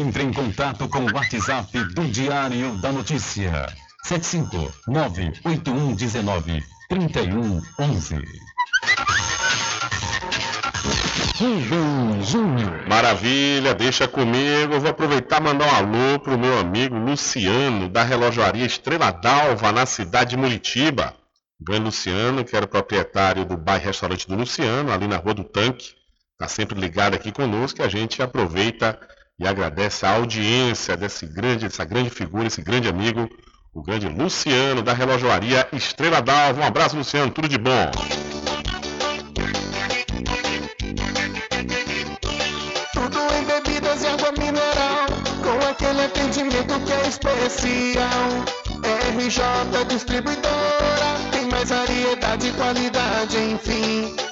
X: Entre em contato com o WhatsApp do Diário da Notícia. 759-8119-3111. Rubem Júnior.
B: Maravilha, deixa comigo. Eu vou aproveitar e mandar um alô pro meu amigo Luciano, da relojaria Estrela d'Alva, na cidade de Muritiba. Grande Luciano, que era o proprietário do bairro restaurante do Luciano, ali na Rua do Tanque. Está sempre ligado aqui conosco e a gente aproveita e agradece a audiência desse grande, dessa grande figura, esse grande amigo, o grande Luciano, da relojoaria Estrela d'Alva. Um abraço, Luciano, tudo de bom.
G: Tudo em bebidas e água mineral, com aquele atendimento que é especial. RJ Distribuidora, tem mais variedade e qualidade, enfim.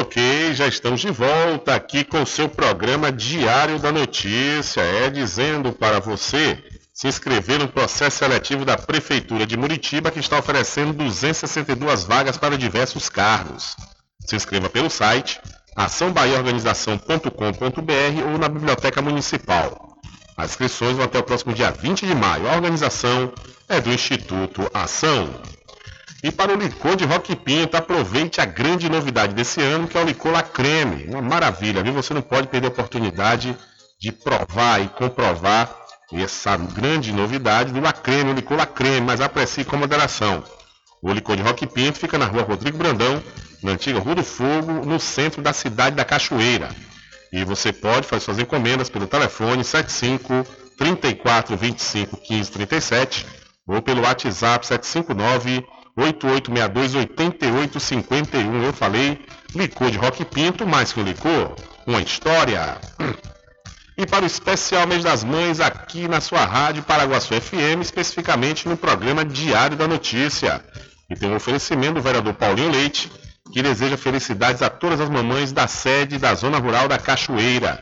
B: Ok, já estamos de volta aqui com o seu programa Diário da Notícia. É dizendo para você se inscrever no processo seletivo da Prefeitura de Muritiba, que está oferecendo 262 vagas para diversos cargos. Se inscreva pelo site açãobahiaorganização.com.br ou na Biblioteca Municipal. As inscrições vão até o próximo dia 20 de maio. A organização é do Instituto Ação. E para o licor de Rock Pinto, aproveite a grande novidade desse ano, que é o licor La Creme. Uma maravilha, viu? Você não pode perder a oportunidade de provar e comprovar essa grande novidade do La Creme, o licor La Creme, mas aprecie com moderação. O licor de Rock Pinto fica na rua Rodrigo Brandão, na antiga Rua do Fogo, no centro da cidade da Cachoeira. E você pode fazer suas encomendas pelo telefone 75 34 25 15 37 ou pelo WhatsApp 759 8862 8851. Eu falei licor de Rock Pinto, mais que um licor, uma história. E para o especial mês das mães aqui na sua rádio Paraguaçu FM, especificamente no programa Diário da Notícia. E tem um oferecimento do vereador Paulinho Leite, que deseja felicidades a todas as mamães da sede da Zona Rural da Cachoeira.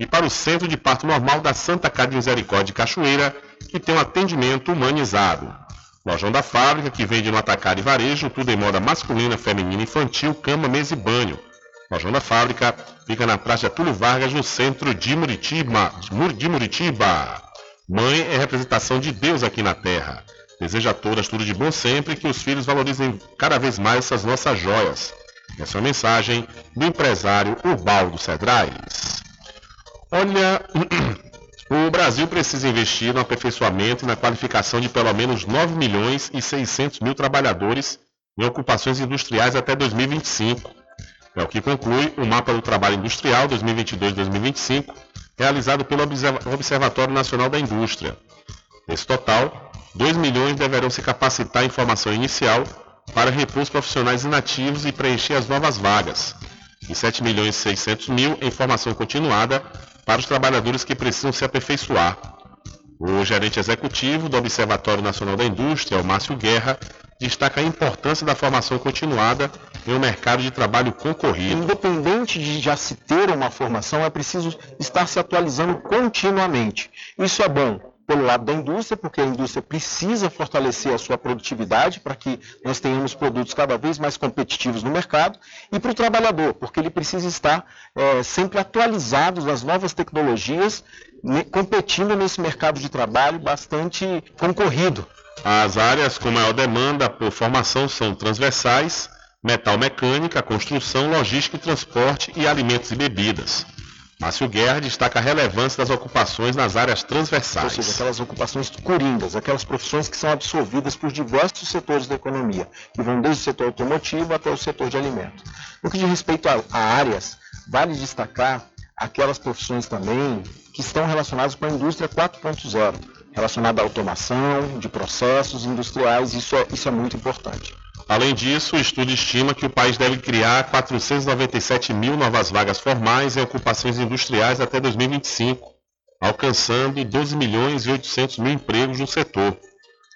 B: E para o Centro de Parto Normal da Santa Casa de Misericórdia de Cachoeira, que tem um atendimento humanizado. Lojão da Fábrica, que vende no atacado e varejo, tudo em moda masculina, feminina, infantil, cama, mesa e banho. Lojão da Fábrica fica na Praça Túlio Vargas, no centro de Muritiba. De Muritiba. Mãe é representação de Deus aqui na Terra. Deseja a todas tudo de bom sempre e que os filhos valorizem cada vez mais essas nossas joias. Essa é a mensagem do empresário Ubaldo Cedrais. Olha, o Brasil precisa investir no aperfeiçoamento e na qualificação de pelo menos 9 milhões e 600 mil trabalhadores em ocupações industriais até 2025. É o que conclui o Mapa do Trabalho Industrial 2022-2025, realizado pelo Observatório Nacional da Indústria. Nesse total, 2 milhões deverão se capacitar em formação inicial para repor os profissionais inativos e preencher as novas vagas, e 7 milhões e 600 mil em formação continuada para os trabalhadores que precisam se aperfeiçoar. O gerente executivo do Observatório Nacional da Indústria, o Márcio Guerra, destaca a importância da formação continuada em um mercado de trabalho concorrido.
Y: Independente de já se ter uma formação, é preciso estar se atualizando continuamente. Isso é bom pelo lado da indústria, porque a indústria precisa fortalecer a sua produtividade para que nós tenhamos produtos cada vez mais competitivos no mercado, e para o trabalhador, porque ele precisa estar é, sempre atualizado nas novas tecnologias, ne, competindo nesse mercado de trabalho bastante concorrido.
B: As áreas com maior demanda por formação são transversais, metal mecânica, construção, logística e transporte e alimentos e bebidas. Márcio Guerra destaca a relevância das ocupações nas áreas transversais.
Y: Ou seja, aquelas ocupações coringas, aquelas profissões que são absorvidas por diversos setores da economia, que vão desde o setor automotivo até o setor de alimentos. No que diz respeito a, a áreas, vale destacar aquelas profissões também que estão relacionadas com a indústria 4.0, relacionada à automação, de processos industriais, isso é, isso é muito importante.
B: Além disso, o estudo estima que o país deve criar 497 mil novas vagas formais em ocupações industriais até 2025, alcançando 12 milhões e 800 mil empregos no setor.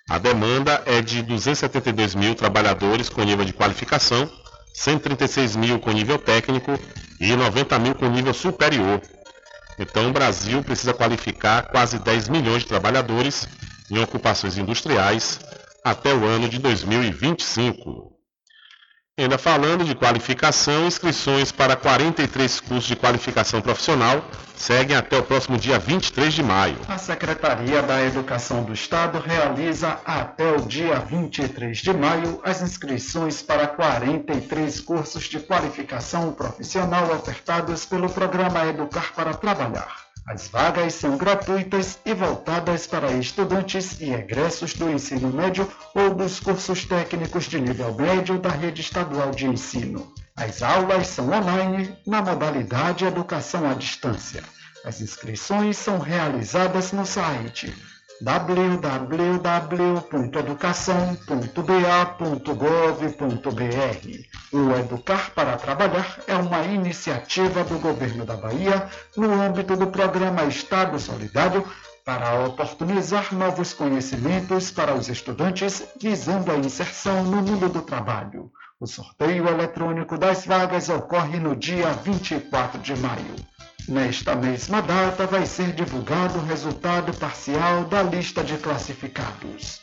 B: A demanda é de 272 mil trabalhadores com nível de qualificação, 136 mil com nível técnico e 90 mil com nível superior. Então, o Brasil precisa qualificar quase 10 milhões de trabalhadores em ocupações industriais até o ano de 2025. Ainda falando de qualificação, inscrições para 43 cursos de qualificação profissional seguem até o próximo dia 23 de maio.
Z: A Secretaria da Educação do Estado realiza até o dia 23 de maio as inscrições para 43 cursos de qualificação profissional ofertados pelo programa Educar para Trabalhar. As vagas são gratuitas e voltadas para estudantes e egressos do ensino médio ou dos cursos técnicos de nível médio da rede estadual de ensino. As aulas são online na modalidade educação à distância. As inscrições são realizadas no site www.educação.ba.gov.br. O Educar para Trabalhar é uma iniciativa do Governo da Bahia no âmbito do programa Estado Solidário para oportunizar novos conhecimentos para os estudantes visando a inserção no mundo do trabalho. O sorteio eletrônico das vagas ocorre no dia 24 de maio. Nesta mesma data vai ser divulgado o resultado parcial da lista de classificados.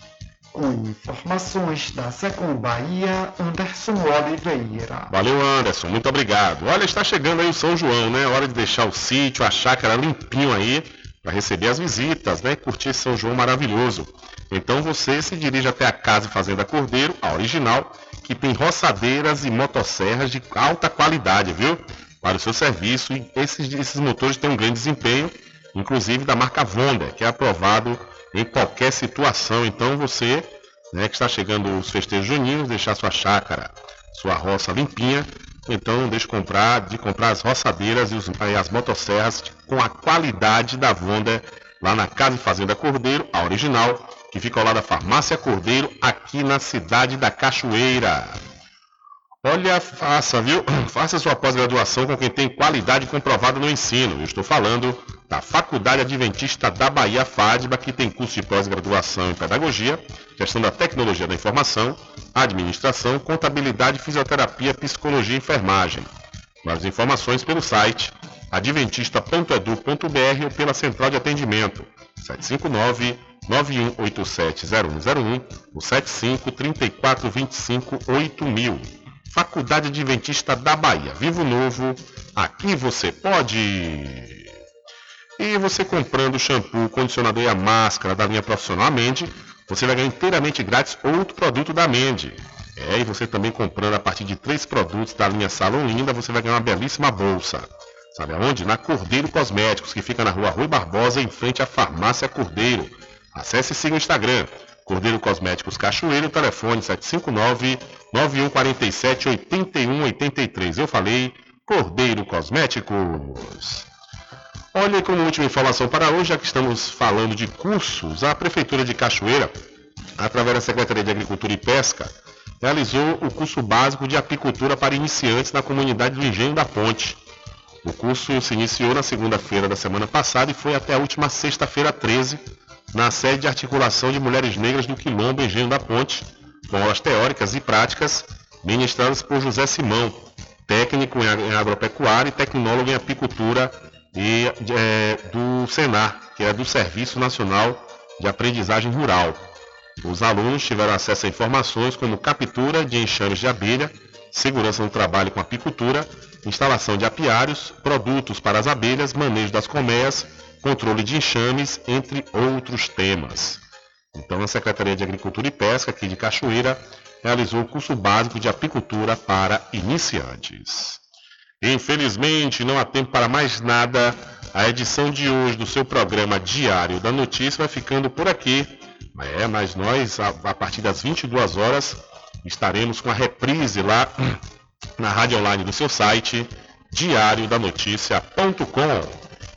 Z: Com informações da Secom Bahia, Anderson Oliveira.
B: Valeu, Anderson, muito obrigado. Olha, está chegando aí o São João, né? Hora de deixar o sítio, a chácara limpinho aí, para receber as visitas, né? Curtir São João maravilhoso. Então você se dirige até a Casa e Fazenda Cordeiro, a original, que tem roçadeiras e motosserras de alta qualidade, viu? Para o seu serviço e esses, esses motores têm um grande desempenho, inclusive da marca Vonda, que é aprovado em qualquer situação. Então você, né, que está chegando os festejos juninos, deixar sua chácara, sua roça limpinha, então deixe comprar, de comprar as roçadeiras e, os, e as motosserras com a qualidade da Vonda lá na Casa e Fazenda Cordeiro, a original, que fica ao lado da Farmácia Cordeiro, aqui na cidade da Cachoeira. Olha, faça, viu? Faça sua pós-graduação com quem tem qualidade comprovada no ensino. Eu estou falando da Faculdade Adventista da Bahia FADBA, que tem curso de pós-graduação em Pedagogia, Gestão da Tecnologia da Informação, Administração, Contabilidade, Fisioterapia, Psicologia e Enfermagem. Mais informações pelo site adventista.edu.br ou pela central de atendimento 759 91870101 ou 75 3425 8000. Faculdade Adventista da Bahia. Vivo Novo, aqui você pode. E você comprando o shampoo, o condicionador e a máscara da linha profissional Amende, você vai ganhar inteiramente grátis outro produto da Amende. É, e você também comprando a partir de três produtos da linha Salão Linda, você vai ganhar uma belíssima bolsa. Sabe aonde? Na Cordeiro Cosméticos, que fica na rua Rui Barbosa, em frente à Farmácia Cordeiro. Acesse e siga o Instagram. Cordeiro Cosméticos Cachoeiro, telefone 759-9147-8183. Eu falei Cordeiro Cosméticos. Olha, como última informação para hoje, já que estamos falando de cursos, a Prefeitura de Cachoeira, através da Secretaria de Agricultura e Pesca, realizou o curso básico de apicultura para iniciantes na comunidade do Engenho da Ponte. O curso se iniciou na segunda-feira da semana passada e foi até a última sexta-feira 13, na sede de articulação de mulheres negras do Quilombo Engenho da Ponte, com aulas teóricas e práticas ministradas por José Simão, técnico em agropecuária e tecnólogo em apicultura e, é, do Senar, que é do Serviço Nacional de Aprendizagem Rural. Os alunos tiveram acesso a informações como captura de enxames de abelha, segurança no trabalho com apicultura, instalação de apiários, produtos para as abelhas, manejo das colmeias, controle de enxames, entre outros temas. Então, a Secretaria de Agricultura e Pesca aqui de Cachoeira realizou o curso básico de apicultura para iniciantes. Infelizmente, não há tempo para mais nada. A edição de hoje do seu programa Diário da Notícia vai ficando por aqui. É, mas nós, a, a partir das 22 horas, estaremos com a reprise lá na rádio online do seu site, diariodanoticia.com.